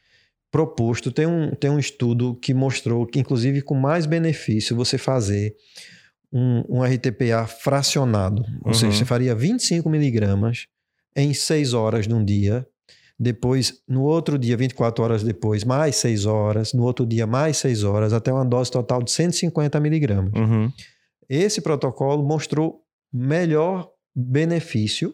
proposto. Tem um, tem um estudo que mostrou que, inclusive, com mais benefício você fazer um, um RTPA fracionado. Ou Uhum. seja, você faria 25 miligramas em 6 horas num dia. Depois, no outro dia, 24 horas depois, mais 6 horas. No outro dia, mais 6 horas, até uma dose total de 150 miligramas. Uhum. Esse protocolo mostrou melhor benefício,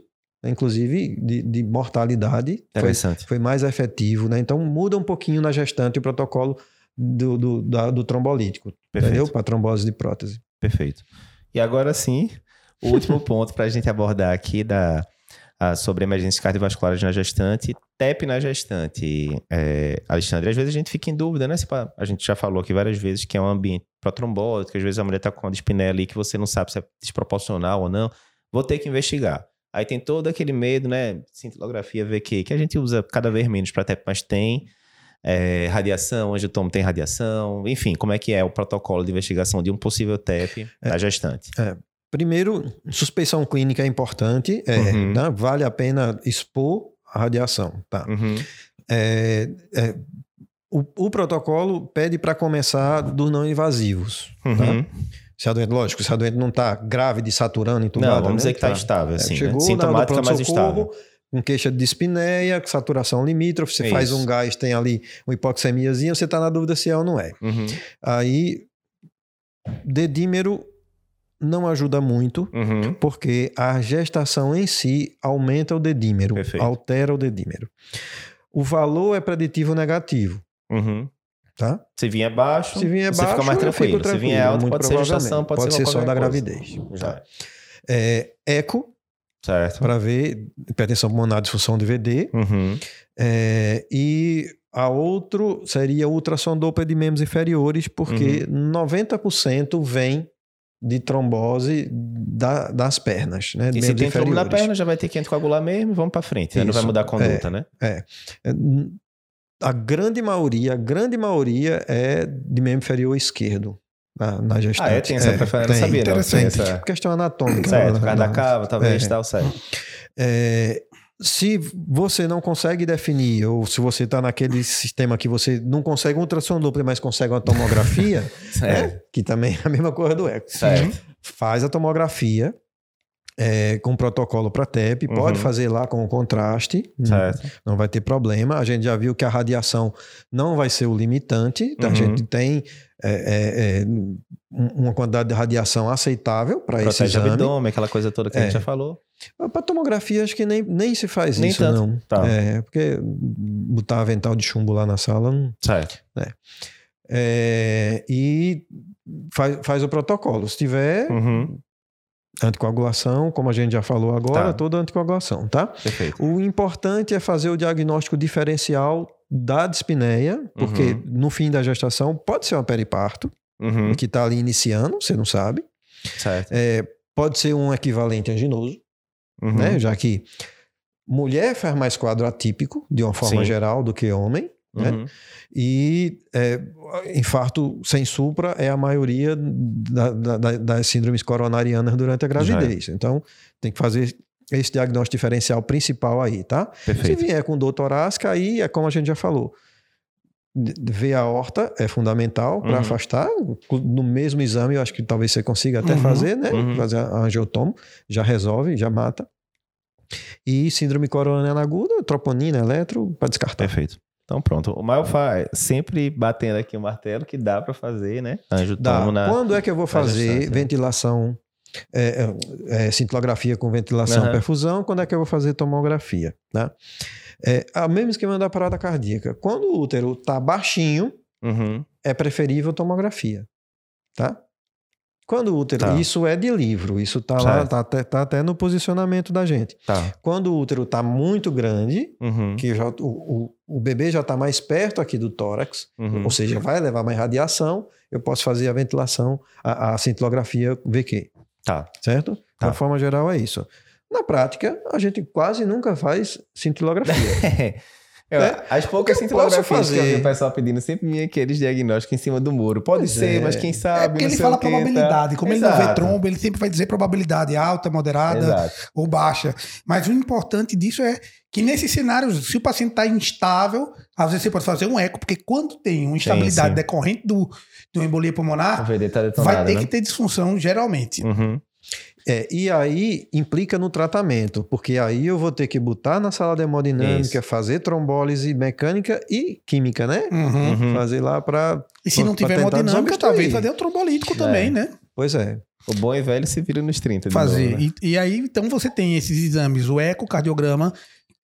inclusive de, de mortalidade. Foi, Interessante. foi mais efetivo, né? Então muda um pouquinho na gestante o protocolo do, do, da- do trombolítico, Perfeito. entendeu? Para trombose de prótese. Perfeito. E agora sim, o último ponto para a gente abordar aqui da, a- sobre emergências cardiovasculares na gestante, TEP na gestante. É, Alexandre, às vezes a gente fica em dúvida, né? A gente já falou aqui várias vezes que é um ambiente protrombótico, às vezes a mulher está com uma dispneia ali que você não sabe se é desproporcional ou não. Vou ter que investigar. Aí tem todo aquele medo, né? Cintilografia VQ, que a gente usa cada vez menos para TEP, mas tem. É, radiação, onde o tomo tem radiação, enfim, como é que é o protocolo de investigação de um possível TEP na gestante? Primeiro, suspeição clínica é importante, é, Uhum. né? vale a pena expor a radiação, tá? Uhum. É, é, o, o protocolo pede para começar dos não invasivos, tá? Se a doente, lógico, se a doente não está grávida e saturando, entubada, Não, vamos né? dizer que está Tá. estável, É, assim, né? chegou na- Sintomática, mas estável. com queixa de dispneia, com saturação limítrofe, você É faz isso. um gás, tem ali uma hipoxemiazinha, você está na dúvida se é ou não é. Uhum. Aí, dedímero não ajuda muito, Uhum. porque a gestação em si aumenta o dedímero, Perfeito. altera o dedímero. O valor é preditivo negativo, Uhum. Tá? Se vier baixo, Se você baixo, fica mais fico tranquilo. Se tranquilo, alto, pode ser gestação, pode, Pode ser, ser só da coisa. gravidez. Já. É, eco, Certo. para ver hipertensão pulmonar, disfunção de VD. Uhum. É, e a outro seria ultrassom Doppler de membros inferiores, porque Uhum. 90% vem de trombose da- das pernas, né? E se tem trombo na perna, já vai ter que anticoagular mesmo vamos para frente. né? Não vai mudar a conduta, né? É, A grande maioria, a grande maioria é de membro inferior esquerdo na, na gestante. Ah, é? Tem essa preferência? Eu não sabia, não. Tem Interessante. essa... Questão anatômica. Certo, por causa da cava, talvez, É. tal, certo. É, se você não consegue definir, ou se você está naquele sistema que você não consegue um ultrassom Doppler, mas consegue uma tomografia, Certo. né? que também é a mesma coisa do eco. Certo. Faz a tomografia é, com protocolo para TEP, pode Uhum. fazer lá com o contraste, Certo. não vai ter problema. A gente já viu que a radiação não vai ser o limitante, então Uhum. a gente tem é, é, é, um- uma quantidade de radiação aceitável para esse Protege exame. abdômen, aquela coisa toda que a gente É. já falou. Para tomografia, acho que nem, nem se faz Nem isso, tanto. não. Tá. É, porque botar avental de chumbo lá na sala. Não... Certo. E faz, faz o protocolo. Se tiver Uhum. Anticoagulação, como a gente já falou agora, Tá. toda anticoagulação, tá? Perfeito. O importante é fazer o diagnóstico diferencial da dispneia, porque Uhum. no fim da gestação pode ser uma periparto, Uhum. que está ali iniciando, você não sabe. Certo. É, pode ser um equivalente anginoso. Uhum. né? Já que mulher faz mais quadro atípico, de uma forma Sim. geral, do que homem. Né? Uhum. E é, infarto sem supra é a maioria da- da- da- das síndromes coronarianas durante a gravidez. Então, tem que fazer esse diagnóstico diferencial principal aí, tá? Se Perfeito. vier com dor torácica, aí é como a gente já falou. Ver a horta é fundamental para Uhum. afastar. No mesmo exame, eu acho que talvez você consiga até Uhum. fazer, né? Uhum. Fazer a angiotomo, já resolve, já mata. E síndrome coronariana aguda, troponina, eletro, para descartar. Perfeito. Então pronto. O Malfa é sempre batendo aqui o martelo que dá pra fazer, né? Anjo Dá. na. Quando é que eu vou fazer né? ventilação, é, é, é, cintilografia com ventilação, Aham. perfusão? Quando é que eu vou fazer tomografia? Né? É, a mesmo esquema da parada cardíaca. Quando o útero está baixinho, Uhum. é preferível tomografia, tá? Quando o útero, Tá. isso é de livro, isso tá lá, Certo. tá até, tá até no posicionamento da gente. Tá. Quando o útero tá muito grande, Uhum. que já, o, o, o bebê já tá mais perto aqui do tórax, Uhum. ou seja, vai levar mais radiação, eu posso fazer a ventilação, a, a cintilografia VQ, Tá. certo? Tá. De forma geral é isso. Na prática, a gente quase nunca faz cintilografia. Eu- É. As poucas posso cintilografias que eu vi fazer? o pessoal pedindo sempre vinha aqueles diagnósticos em cima do muro. Pode Pois ser, é. mas quem sabe. É porque ele fala tá? probabilidade. Como ele não vê Exato. trombo, ele sempre vai dizer probabilidade alta, moderada Exato. ou baixa. Mas o importante disso é que nesses cenários, se o paciente está instável, às vezes você pode fazer um eco, porque quando tem uma instabilidade sim. decorrente do, do embolia pulmonar, tá detonado, vai ter né? que ter disfunção geralmente. Uhum. É, e aí implica no tratamento, porque aí eu vou ter que botar na sala de hemodinâmica, Isso. fazer trombólise mecânica e química, né? Uhum. Uhum. Fazer lá para. E se não Pra tiver tentar hemodinâmica, talvez fazer o trombolítico também, né? Pois é. O bom e velho se vira nos 30. de fazer. novo, né? e, e aí, então, você tem esses exames, o ecocardiograma,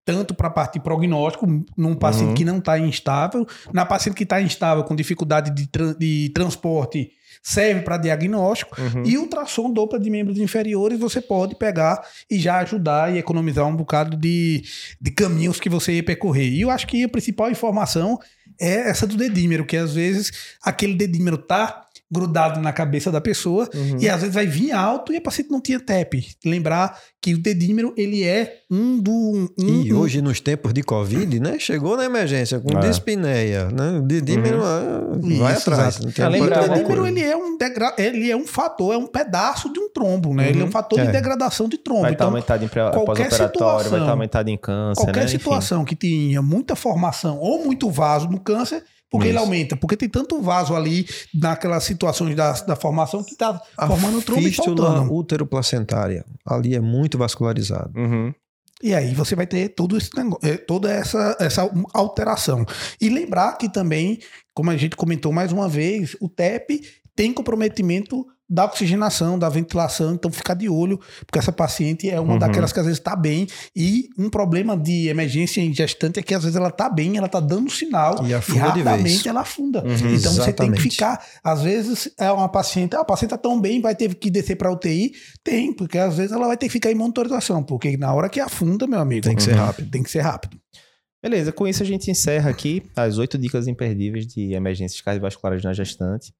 tanto para a parte prognóstico, num paciente Uhum. que não está instável, na paciente que está instável, com dificuldade de, tran- de transporte, serve para diagnóstico. Uhum. E ultrassom dupla de membros inferiores você pode pegar e já ajudar e economizar um bocado de, de caminhos que você ia percorrer. E eu acho que a principal informação é essa do dedímero, que às vezes aquele dedímero tá grudado na cabeça da pessoa Uhum. e às vezes vai vir alto e a paciente não tinha TEP. Lembrar que o dedímero, ele é um do... Um, E um- hoje, nos tempos de Covid, né? Chegou na emergência com É. dispneia, né? De dímero, ah, vai Isso, atrás. Não tem E o dedímero, ele é, um degra... ele é um fator, é um pedaço de um trombo, né? Ele é um Uhum. fator É. de degradação de trombo. Vai estar Então, aumentado em pós-operatório, vai situação- estar aumentado em câncer, qualquer né? Enfim. situação que tenha muita formação ou muito vaso no câncer, porque ele Isso. aumenta. Porque tem tanto vaso ali naquelas situações da, da formação que está formando trombo e fístula faltando. útero-placentária. Ali é muito vascularizado. Uhum. E aí você vai ter todo esse negócio, eh, toda essa, essa alteração. E lembrar que também, como a gente comentou mais uma vez, o TEP tem comprometimento da oxigenação, da ventilação, então ficar de olho, porque essa paciente é uma Uhum. daquelas que às vezes está bem, e um problema de emergência em gestante é que às vezes ela está bem, ela está dando sinal, E e afunda de rapidamente ela afunda. Uhum. Então você tem que Exatamente. ficar, às vezes é uma paciente, ah, a paciente está tão bem, vai ter que descer para UTI, tem, porque às vezes ela vai ter que ficar em monitorização, porque na hora que afunda, meu amigo, Tem que ser Uhum. rápido. tem que ser rápido. Beleza, com isso a gente encerra aqui as oito dicas imperdíveis de emergências cardiovasculares na gestante,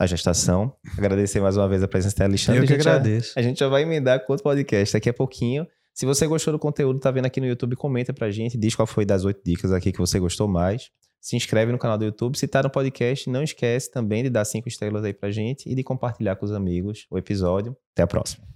na gestação. Agradecer mais uma vez a presença da Alexandre. Eu que A já- agradeço. A gente já vai emendar com outro podcast daqui a pouquinho. Se você gostou do conteúdo, tá vendo aqui no YouTube, comenta pra gente, diz qual foi das oito dicas aqui que você gostou mais. Se inscreve no canal do YouTube. Se tá no podcast, não esquece também de dar cinco estrelas aí pra gente e de compartilhar com os amigos o episódio. Até a próxima.